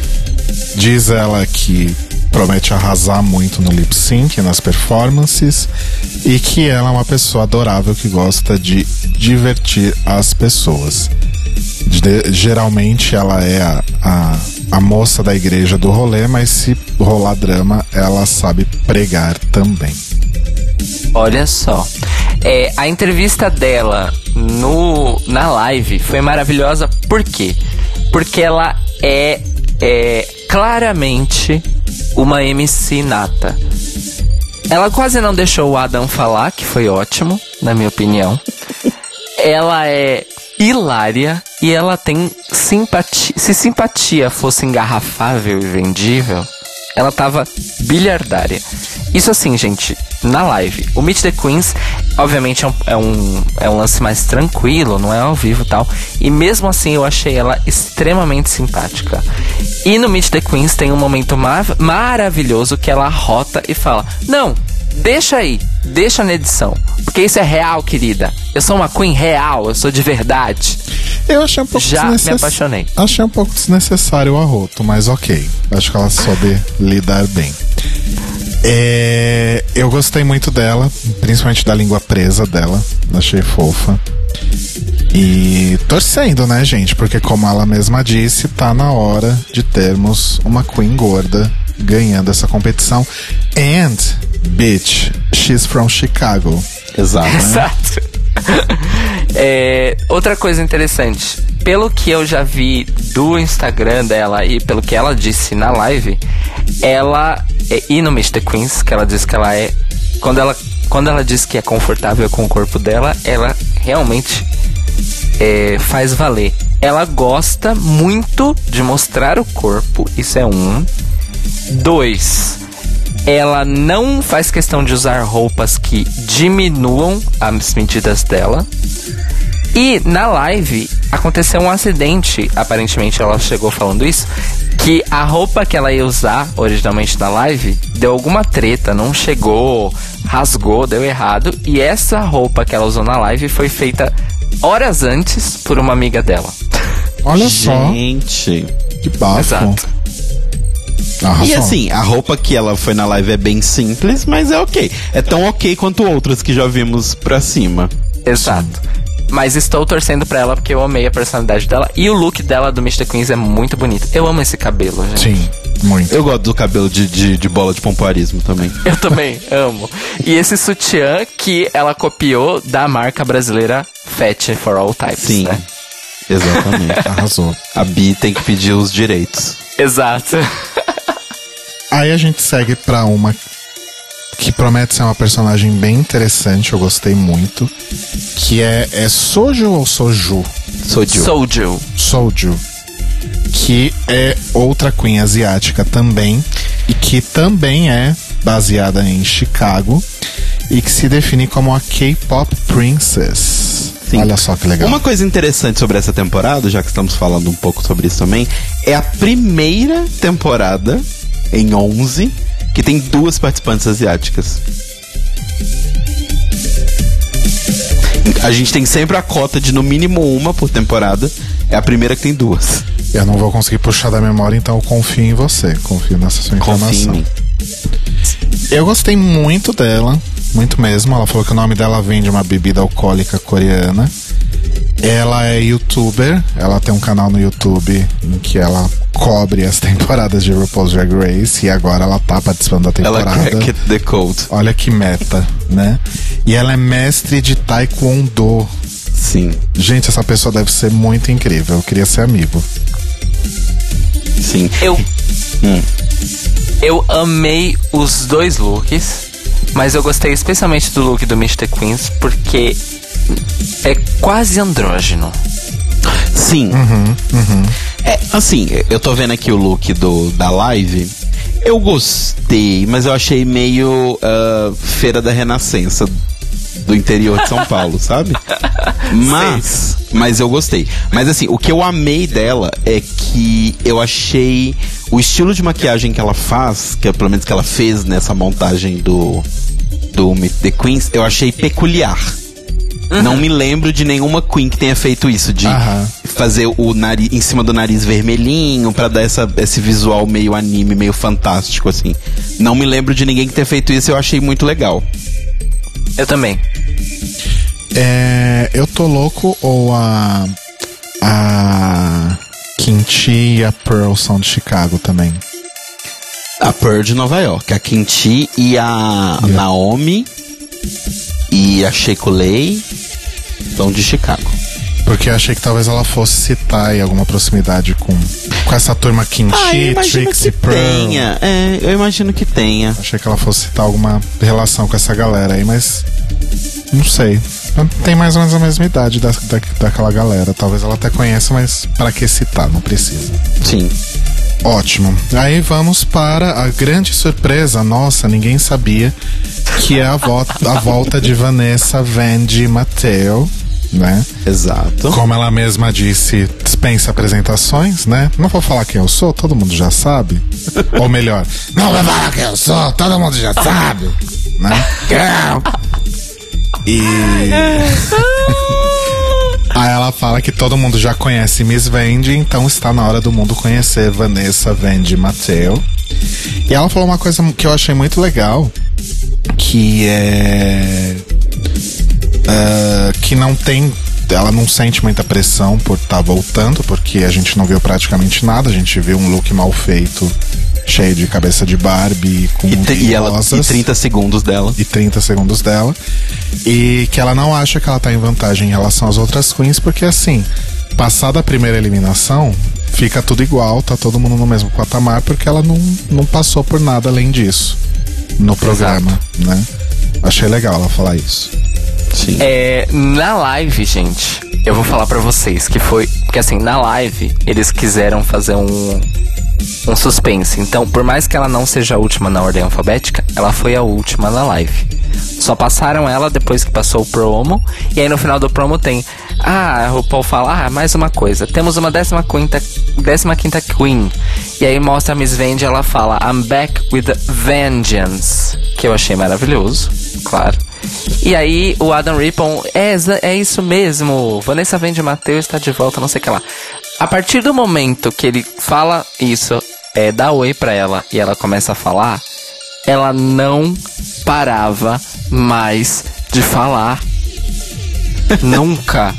diz ela que promete arrasar muito no lip sync, nas performances, e que ela é uma pessoa adorável que gosta de divertir as pessoas. Geralmente ela é a, a, a moça da igreja do rolê, mas se rolar drama, ela sabe pregar também.
Olha só. É, a entrevista dela no, na live foi maravilhosa, por quê? Porque ela é, é claramente uma MC nata. Ela quase não deixou o Adam falar, que foi ótimo, na minha opinião. ela é hilária e ela tem simpatia. Se simpatia fosse engarrafável e vendível, ela tava bilhardária. Isso assim, gente, na live. O Meet the Queens, obviamente, é um, é um, é um lance mais tranquilo, não é ao vivo tal. E mesmo assim, eu achei ela extremamente simpática. E no Meet the Queens tem um momento mar maravilhoso que ela rota e fala: Não, deixa aí, deixa na edição. Porque isso é real, querida. Eu sou uma queen real, eu sou de verdade.
Eu achei um pouco
Já me
desnecess-
apaixonei.
Achei um pouco desnecessário o arroto, mas ok. Acho que ela soube lidar bem. É, eu gostei muito dela, principalmente da língua presa dela. Achei fofa. E torcendo, né, gente? Porque como ela mesma disse, tá na hora de termos uma Queen gorda ganhando essa competição. And, bitch, she's from Chicago.
Exato.
Exato. É, outra coisa interessante, pelo que eu já vi do Instagram dela e pelo que ela disse na live, ela é, e no the Queens, que ela diz que ela é quando ela quando ela diz que é confortável com o corpo dela, ela realmente é, faz valer. Ela gosta muito de mostrar o corpo, isso é um. Dois, ela não faz questão de usar roupas que diminuam as medidas dela. E na live aconteceu um acidente, aparentemente ela chegou falando isso, que a roupa que ela ia usar originalmente na live deu alguma treta, não chegou, rasgou, deu errado, e essa roupa que ela usou na live foi feita horas antes por uma amiga dela.
Olha só,
Gente.
que bafo.
Exato.
Arrasou.
E assim, a roupa que ela foi na live é bem simples, mas é ok. É tão ok quanto outras que já vimos pra cima.
Exato. Mas estou torcendo pra ela porque eu amei a personalidade dela e o look dela do Mr. Queens é muito bonito. Eu amo esse cabelo, gente.
Sim, muito.
Eu gosto do cabelo de, de, de bola de pompoarismo também.
Eu também amo. E esse sutiã que ela copiou da marca brasileira Fat for All Types,
Sim.
né?
Exatamente.
Arrasou.
A Bi tem que pedir os direitos.
Exato.
Aí a gente segue pra uma que promete ser uma personagem bem interessante, eu gostei muito. Que é, é Soju ou Soju?
Soju.
Soju.
Soju. Que é outra queen asiática também. E que também é baseada em Chicago. E que se define como a K-pop Princess.
Sim.
Olha só que legal.
Uma coisa interessante sobre essa temporada, já que estamos falando um pouco sobre isso também, é a primeira temporada em 11 que tem duas participantes asiáticas. A gente tem sempre a cota de no mínimo uma por temporada. É a primeira que tem duas.
Eu não vou conseguir puxar da memória, então eu confio em você. Confio nessa sua informação.
Mim.
Eu gostei muito dela, muito mesmo. Ela falou que o nome dela vem de uma bebida alcoólica coreana. Ela é youtuber, ela tem um canal no YouTube em que ela cobre as temporadas de RuPaul's Drag Race e agora ela tá participando da
Ela
temporada.
cracked the code.
Olha que meta, né? E ela é mestre de Taekwondo.
Sim,
Gente, essa pessoa deve ser muito incrível. Eu queria ser amigo.
sim.
Eu.
Hum.
Eu amei os dois looks, mas eu gostei especialmente do look do Mr. Queens porque é quase andrógeno.
Sim. É, assim, eu tô vendo aqui o look do, da live. Eu gostei, mas eu achei meio ah, Feira da Renascença do interior de São Paulo, sabe? Mas, mas eu gostei. Mas assim, o que eu amei dela é que eu achei o estilo de maquiagem que ela faz, que é pelo menos que ela fez nessa montagem do do Meet the Queens, eu achei peculiar. Não me lembro de nenhuma Queen que tenha feito isso, de
Aham.
fazer o nariz em cima do nariz vermelhinho pra dar essa, esse visual meio anime, meio fantástico assim. Não me lembro de ninguém que tenha feito isso, eu achei muito legal.
Eu também.
É, eu tô louco ou a. A. Kimchi e a Pearl são de Chicago também.
A Pearl de Nova York, a Kinti e a Naomi e a Sheiko Lei são de Chicago.
Porque eu achei que talvez ela fosse citar aí alguma proximidade com. Com essa turma Kimchi,
Ah,
Trixie,
que
Pearl.
tenha. É, eu imagino que tenha.
Achei que ela fosse citar alguma relação com essa galera aí, mas. Não sei. Tem mais ou menos a mesma idade da, da, daquela galera. Talvez ela até conheça, mas para que citar? Não precisa.
Sim.
Ótimo. Aí vamos para a grande surpresa. Nossa, ninguém sabia. Que é a, vo a volta de Vanessa Vandy Matteo, né?
Exato.
Como ela mesma disse, dispensa apresentações, né? Não vou falar quem eu sou, todo mundo já sabe. Ou melhor, não vou falar quem eu sou, todo mundo já sabe, né? E aí ela fala que todo mundo já conhece Miss Vandy, então está na hora do mundo conhecer Vanessa Vandy Matteo. E ela falou uma coisa que eu achei muito legal, que é ah, que não tem. Ela não sente muita pressão por estar voltando, porque a gente não viu praticamente nada. A gente viu um look mal feito, cheio de cabeça de Barbie, com
E, e ela, e
rosas,
30 segundos dela.
e 30 segundos dela. E que ela não acha que ela tá em vantagem em relação às outras queens, porque assim, passada a primeira eliminação, fica tudo igual, tá todo mundo no mesmo patamar, porque ela não, não passou por nada além disso no programa, né? Achei legal ela falar isso.
Sim.
É, na live, gente, eu vou falar pra vocês que foi. Porque assim, na live, eles quiseram fazer um. Um suspense. Então, por mais que ela não seja a última na ordem alfabética, ela foi a última na live. Só passaram ela depois que passou o promo. E aí no final do promo tem. Ah, o Paul fala, ah, mais uma coisa. Temos uma 15 quinta, 15 Queen. E aí mostra a Miss Vandy, ela fala, I'm back with vengeance. Que eu achei maravilhoso, claro. E aí o Adam Rippon, é, é isso mesmo, Vanessa Vandy Matheus está de volta, não sei o que lá. A partir do momento que ele fala isso, é, dá oi pra ela e ela começa a falar, ela não parava mais de falar. Nunca.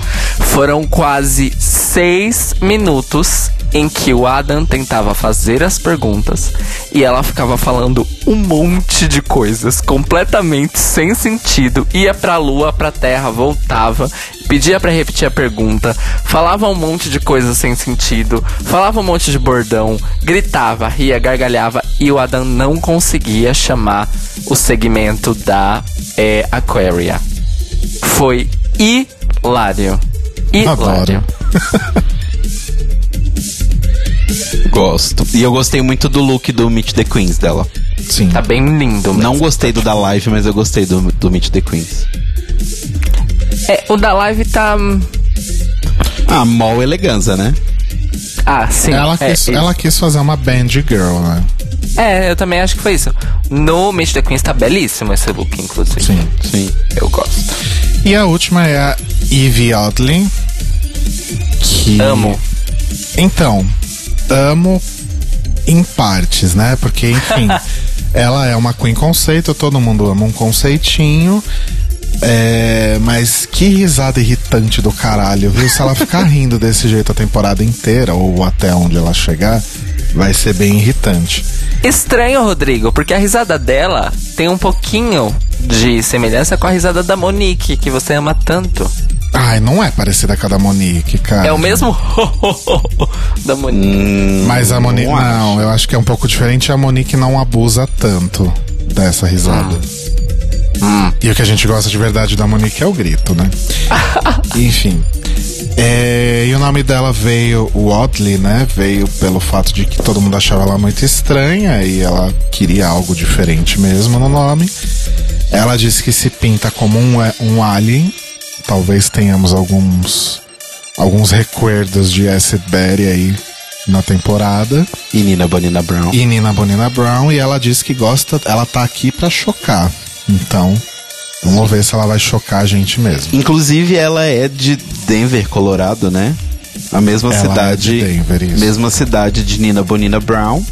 Foram quase seis minutos em que o Adam tentava fazer as perguntas e ela ficava falando um monte de coisas completamente sem sentido. Ia pra lua, pra terra, voltava, pedia pra repetir a pergunta, falava um monte de coisas sem sentido, falava um monte de bordão, gritava, ria, gargalhava e o Adam não conseguia chamar o segmento da é, Aquaria. Foi hilário. Hilário.
Gosto. E eu gostei muito do look do Meet the Queens dela.
Sim.
Tá bem lindo mesmo.
Não gostei do da live, mas eu gostei do, do Meet the Queens.
É, o da live tá. hum,
Ah, mall elegância, né?
Ah, sim.
Ela
é,
quis,
é,
ela quis fazer uma band girl, né?
é, eu também acho que foi isso. No Meet the Queens tá belíssimo esse look, inclusive.
Sim.
Sim.
Eu gosto.
E a última é a Evie Oddly. Que...
Amo.
Então, amo em partes, né? Porque, enfim, ela é uma queen conceito, todo mundo ama um conceitinho. É, mas que risada irritante do caralho, viu? Se ela ficar rindo desse jeito a temporada inteira, ou até onde ela chegar, vai ser bem irritante.
Estranho, Rodrigo, porque a risada dela tem um pouquinho de semelhança com a risada da Monique, que você ama tanto.
Ai, não é parecida com a da Monique, cara.
É o mesmo da Monique.
Mas a Monique.
Não
Não, eu acho que é um pouco diferente. A Monique não abusa tanto dessa risada. E o que a gente gosta de verdade da Monique é o grito, né? Enfim. É, e o nome dela veio, o Oddly, né? Veio pelo fato de que todo mundo achava ela muito estranha e ela queria algo diferente mesmo no nome. Ela disse que se pinta como um, um alien. Talvez tenhamos alguns alguns recuerdos de Acid Berry aí na temporada.
E Nina Bonina Brown.
E Nina Bonina Brown, e ela disse que gosta, ela tá aqui pra chocar. Então, vamos ver se ela vai chocar a gente mesmo.
Inclusive, ela é de Denver, Colorado, né? A mesma
Ela é
cidade.
de Denver, isso.
mesma cidade de Nina Bonina Brown.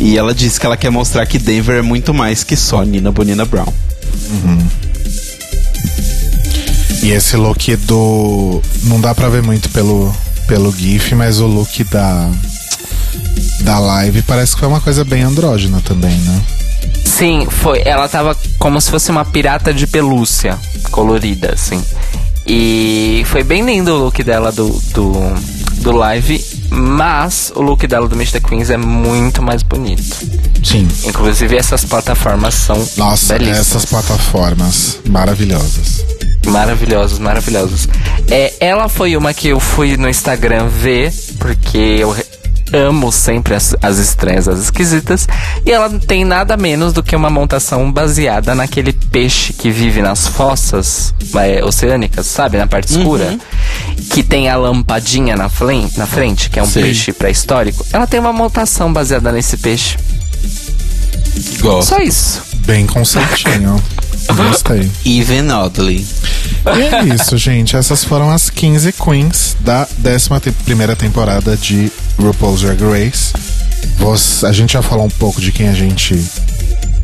E ela disse que ela quer mostrar que Denver é muito mais que só Nina Bonina Brown.
E esse look do. Não dá pra ver muito pelo, pelo GIF, mas o look da. Da live parece que foi uma coisa bem andrógena também, né?
Sim, foi. Ela tava como se fosse uma pirata de pelúcia, colorida, assim. E foi bem lindo o look dela do, do, do live. Mas o look dela do Mr. Queens é muito mais bonito.
Sim.
Inclusive essas plataformas são
Nossa,
belíssimas.
essas plataformas maravilhosas.
Maravilhosos, maravilhosos. É, ela foi uma que eu fui no Instagram ver, porque eu amo sempre as, as estranhas, as esquisitas. E ela tem nada menos do que uma montação baseada naquele peixe que vive nas fossas é, oceânicas, sabe? Na parte escura. Que tem a lampadinha na, flen- na frente, que é um
Sei.
peixe pré-histórico. Ela tem uma montação baseada nesse peixe.
Gosto.
Só isso.
Bem conceitinho. Gostei.
Even Oddly.
E é isso, gente. Essas foram as 15 queens da 11 primeira temporada de RuPaul's Drag Race. Você- a gente já falou um pouco de quem a gente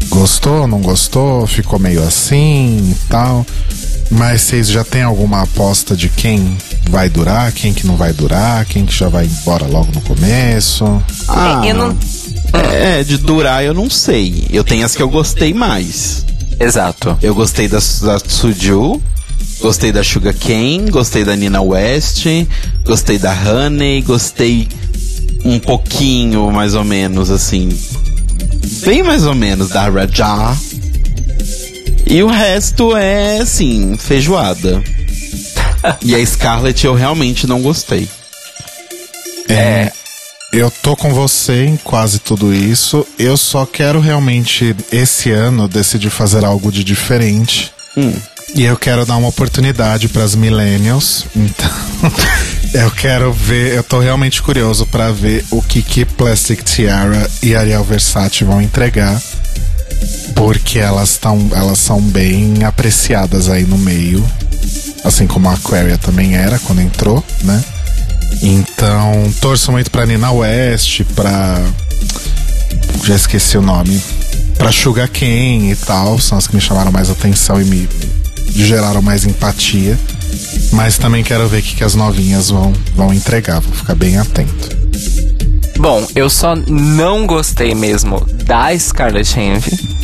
gostou, não gostou, ficou meio assim e tal. Mas vocês já têm alguma aposta de quem vai durar, quem que não vai durar, quem que já vai embora logo no começo?
Ah,
eu não.
É, de durar eu não sei. Eu tenho as que eu gostei mais.
Exato.
Eu gostei da, da Suju, gostei da Sugar Cane, gostei da Nina West, gostei da Honey, gostei um pouquinho, mais ou menos, assim. Bem mais ou menos da Raja. E o resto é, assim, feijoada. e a Scarlett eu realmente não gostei.
É. Eu tô com você em quase tudo isso. Eu só quero realmente, esse ano, decidir fazer algo de diferente. E eu quero dar uma oportunidade pras millennials. Então, eu quero ver, eu tô realmente curioso pra ver o que que Plastic Tiara e Ariel Versace vão entregar. Porque elas, tão, elas são bem apreciadas aí no meio. Assim como a Aquaria também era quando entrou, né? Então, torço muito pra Nina West, pra. Já esqueci o nome. Pra Sugar Cane e tal. São as que me chamaram mais atenção e me geraram mais empatia. Mas também quero ver o que, que as novinhas vão, vão entregar. Vou ficar bem atento.
Bom, eu só não gostei mesmo da Scarlett Envy.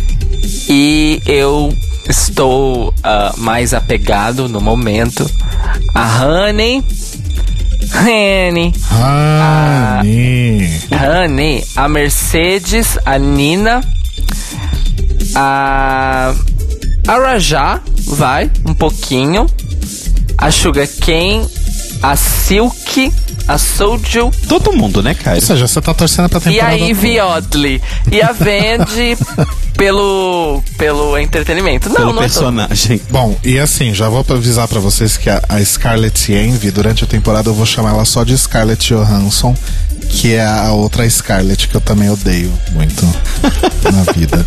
E eu estou ah, mais apegado no momento a Honey. Honey.
Honey.
Honey, a Mercedes, a Nina, a. A Rajá, vai, um pouquinho. A Sugar Cane, a Silk, a Soju
Todo mundo, né, Caio?
Ou seja, você tá torcendo pra
e
temporada.
a Ivy Oddly. E a Vendi pelo, pelo entretenimento. Não,
Pelo
não é
personagem.
Bom, e assim, já vou avisar pra vocês que a, a Scarlett Envy, durante a temporada eu vou chamar ela só de Scarlett Johansson, que é a outra Scarlett que eu também odeio muito na vida.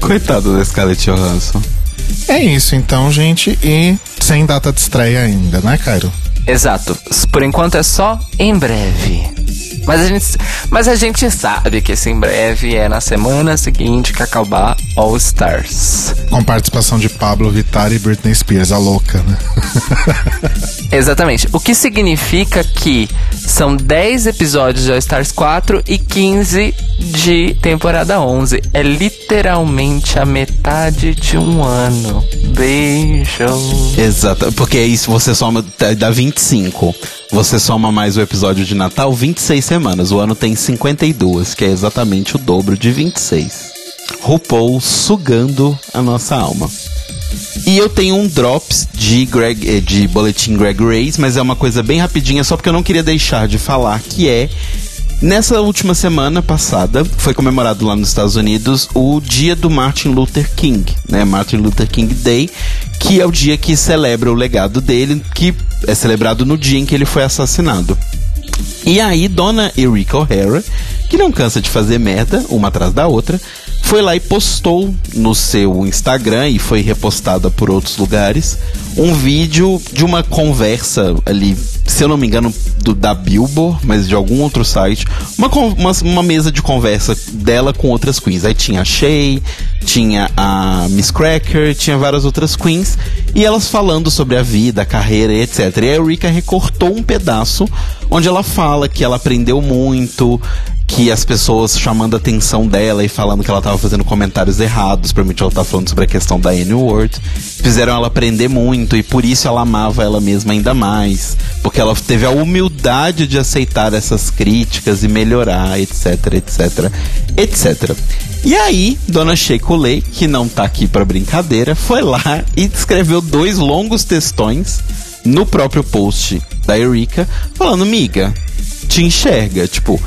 Coitado da Scarlett Johansson.
É isso então, gente, e sem data de estreia ainda, né, Cairo?
Exato. Por enquanto é só em breve. Mas a, gente, mas a gente sabe que esse em breve é na semana seguinte que acabar All Stars.
Com participação de Pablo Vittar e Britney Spears, a louca, né?
Exatamente. O que significa que são 10 episódios de All Stars 4 e 15 de temporada 11. É literalmente a metade de um ano. Beijo.
Exato, porque é isso você soma, dá 25. Você soma mais o episódio de Natal, 26 semanas. O ano tem 52, que é exatamente o dobro de 26. RuPaul sugando a nossa alma. E eu tenho um drops de Greg, eh, de boletim Greg Race, mas é uma coisa bem rapidinha, só porque eu não queria deixar de falar que é Nessa última semana passada, foi comemorado lá nos Estados Unidos o dia do Martin Luther King, né? Martin Luther King Day, que é o dia que celebra o legado dele, que é celebrado no dia em que ele foi assassinado. E aí, dona Erika O'Hara, que não cansa de fazer merda, uma atrás da outra, foi lá e postou no seu Instagram e foi repostada por outros lugares um vídeo de uma conversa ali, se eu não me engano, do, da Billboard, mas de algum outro site, uma, uma, uma mesa de conversa dela com outras queens. Aí tinha a Shay, tinha a Miss Cracker, tinha várias outras queens. e elas falando sobre a vida, a carreira, etc. E a Eureka recortou um pedaço onde ela fala que ela aprendeu muito, que as pessoas chamando a atenção dela e falando que ela tava fazendo comentários errados, permitiu ela tá falando sobre a questão da N-word, fizeram ela aprender muito e por isso ela amava ela mesma ainda mais, porque ela teve a humildade de aceitar essas críticas e melhorar, etc, etc, etc. E aí, Dona Shekulei, que não tá aqui para brincadeira, foi lá e escreveu dois longos textões no próprio post da Erika, falando, miga, te enxerga, tipo,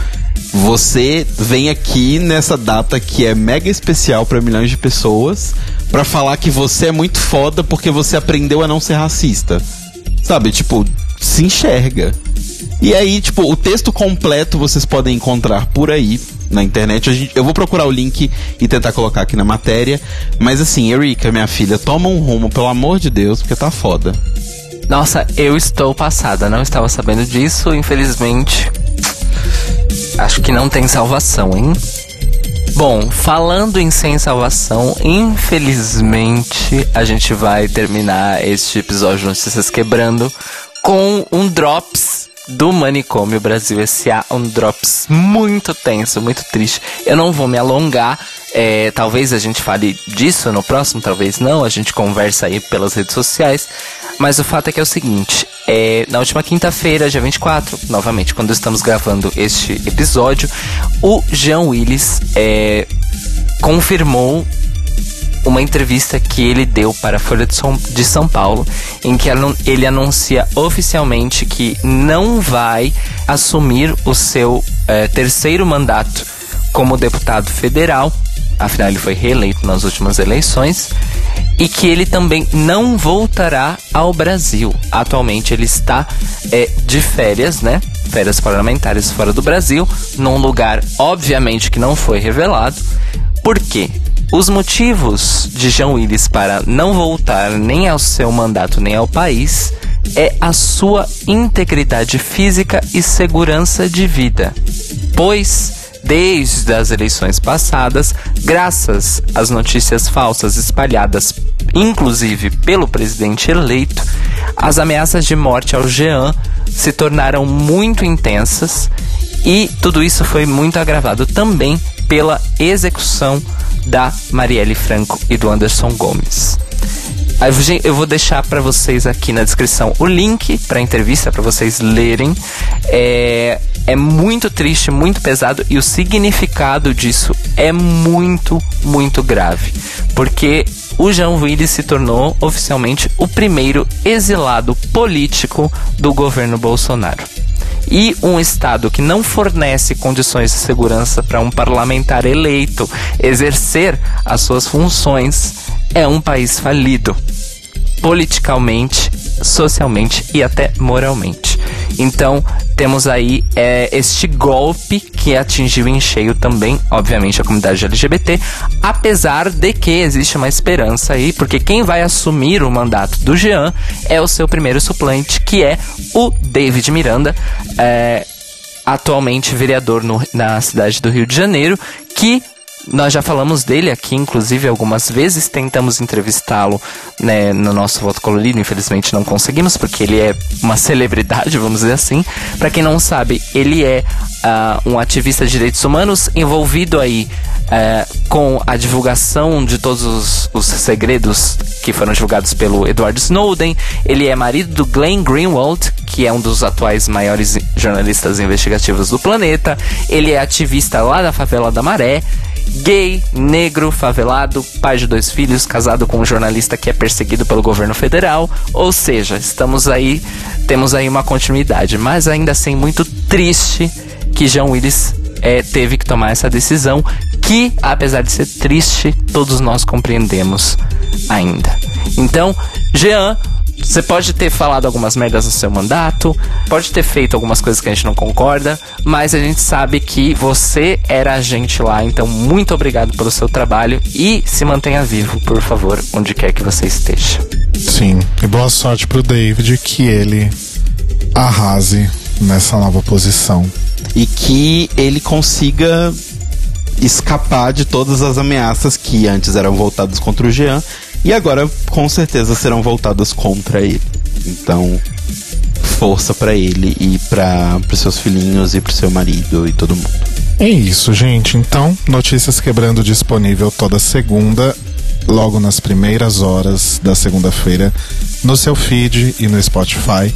você vem aqui nessa data que é mega especial para milhões de pessoas para falar que você é muito foda porque você aprendeu a não ser racista. Sabe, tipo, se enxerga. E aí, tipo, o texto completo vocês podem encontrar por aí na internet. eu vou procurar o link e tentar colocar aqui na matéria. Mas assim, Erika, minha filha, toma um rumo, pelo amor de Deus, porque tá foda.
Nossa, eu estou passada, não estava sabendo disso, infelizmente. Acho que não tem salvação, hein? Bom, falando em sem salvação, infelizmente a gente vai terminar este episódio Notícias Quebrando com um drops do Manicômio Brasil S.A. Um drops muito tenso, muito triste. Eu não vou me alongar, é, talvez a gente fale disso no próximo, talvez não, a gente conversa aí pelas redes sociais. Mas o fato é que é o seguinte: é, na última quinta-feira, dia 24, novamente, quando estamos gravando este episódio, o Jean Willis é, confirmou uma entrevista que ele deu para a Folha de São, Paulo, em que ele anuncia oficialmente que não vai assumir o seu é, terceiro mandato como deputado federal, afinal ele foi reeleito nas últimas eleições, e que ele também não voltará ao Brasil. Atualmente ele está é, de férias, né? Férias parlamentares fora do Brasil, num lugar obviamente que não foi revelado. Por quê? Os motivos de Jean Willis para não voltar nem ao seu mandato nem ao país é a sua integridade física e segurança de vida. Pois desde as eleições passadas, graças às notícias falsas espalhadas, inclusive pelo presidente eleito, as ameaças de morte ao Jean se tornaram muito intensas e tudo isso foi muito agravado também pela execução da Marielle Franco e do Anderson Gomes. Eu vou deixar para vocês aqui na descrição o link para a entrevista para vocês lerem. É, é muito triste, muito pesado e o significado disso é muito, muito grave. Porque o Jean Willis se tornou oficialmente o primeiro exilado político do governo Bolsonaro. E um Estado que não fornece condições de segurança para um parlamentar eleito exercer as suas funções é um país falido politicamente, socialmente e até moralmente. Então, temos aí é, este golpe que atingiu em cheio também, obviamente, a comunidade LGBT, apesar de que existe uma esperança aí, porque quem vai assumir o mandato do Jean é o seu primeiro suplente, que é o David Miranda. É, atualmente vereador no, na cidade do Rio de Janeiro, que nós já falamos dele aqui, inclusive, algumas vezes. Tentamos entrevistá-lo né, no nosso voto colorido. Infelizmente não conseguimos, porque ele é uma celebridade, vamos dizer assim. Para quem não sabe, ele é uh, um ativista de direitos humanos envolvido aí uh, com a divulgação de todos os, os, segredos que foram divulgados pelo Edward Snowden. Ele é marido do Glenn Greenwald, que é um dos atuais maiores jornalistas investigativos do planeta. Ele é ativista lá da favela da Maré gay, negro, favelado, pai de dois filhos, casado com um jornalista que é perseguido pelo governo federal. Ou seja, estamos aí, temos aí uma continuidade, mas ainda assim muito triste que Jean Willis é, teve que tomar essa decisão, que apesar de ser triste, todos nós compreendemos ainda. Então, Jean você pode ter falado algumas merdas no seu mandato, pode ter feito algumas coisas que a gente não concorda, mas a gente sabe que você era a gente lá, então muito obrigado pelo seu trabalho e se mantenha vivo, por favor, onde quer que você esteja.
Sim, e boa sorte pro David que ele arrase nessa nova posição.
E que ele consiga escapar de todas as ameaças que antes eram voltadas contra o Jean E agora, com certeza, serão voltadas contra ele. Então, força para ele e para os seus filhinhos e pro seu marido e todo mundo.
É isso, gente. Então, Notícias Quebrando disponível toda segunda, logo nas primeiras horas da segunda-feira, no seu feed e no Spotify.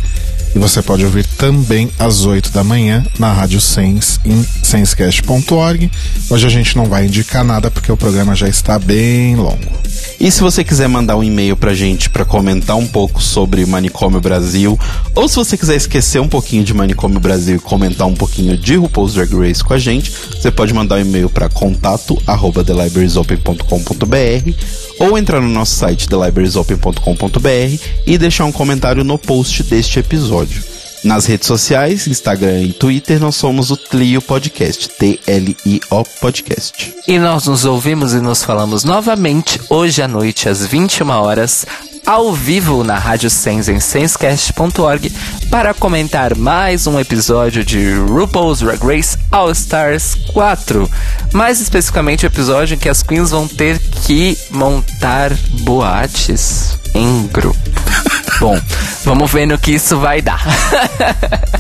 E você pode ouvir também às 8 da manhã na Rádio Sens em senscast.org. Hoje a gente não vai indicar nada porque o programa já está bem longo.
E se você quiser mandar um e-mail pra gente para comentar um pouco sobre Manicômio Brasil, ou se você quiser esquecer um pouquinho de Manicômio Brasil e comentar um pouquinho de RuPaul's Drag Race com a gente, você pode mandar um e-mail para contato arroba thelibrariesopen.com.br ou entrar no nosso site thelibrariesopen.com.br e deixar um comentário no post deste episódio. Nas redes sociais, Instagram e Twitter, nós somos o Tlio Podcast, T-L-I-O Podcast.
E nós nos ouvimos e nos falamos novamente hoje à noite, às 21 horas, ao vivo na Rádio Sens em senscast.org para comentar mais um episódio de RuPaul's Drag Race All Stars 4. Mais especificamente o episódio em que as queens vão ter que montar boates em grupo. Bom, vamos ver no que isso vai dar.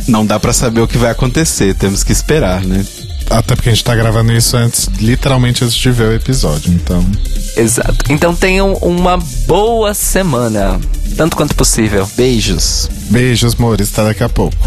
Não dá para saber o que vai acontecer, temos que esperar, né?
Até porque a gente tá gravando isso antes, literalmente antes de ver o episódio, então.
Exato. Então tenham uma boa semana, tanto quanto possível.
Beijos.
Beijos, amores, até daqui a pouco.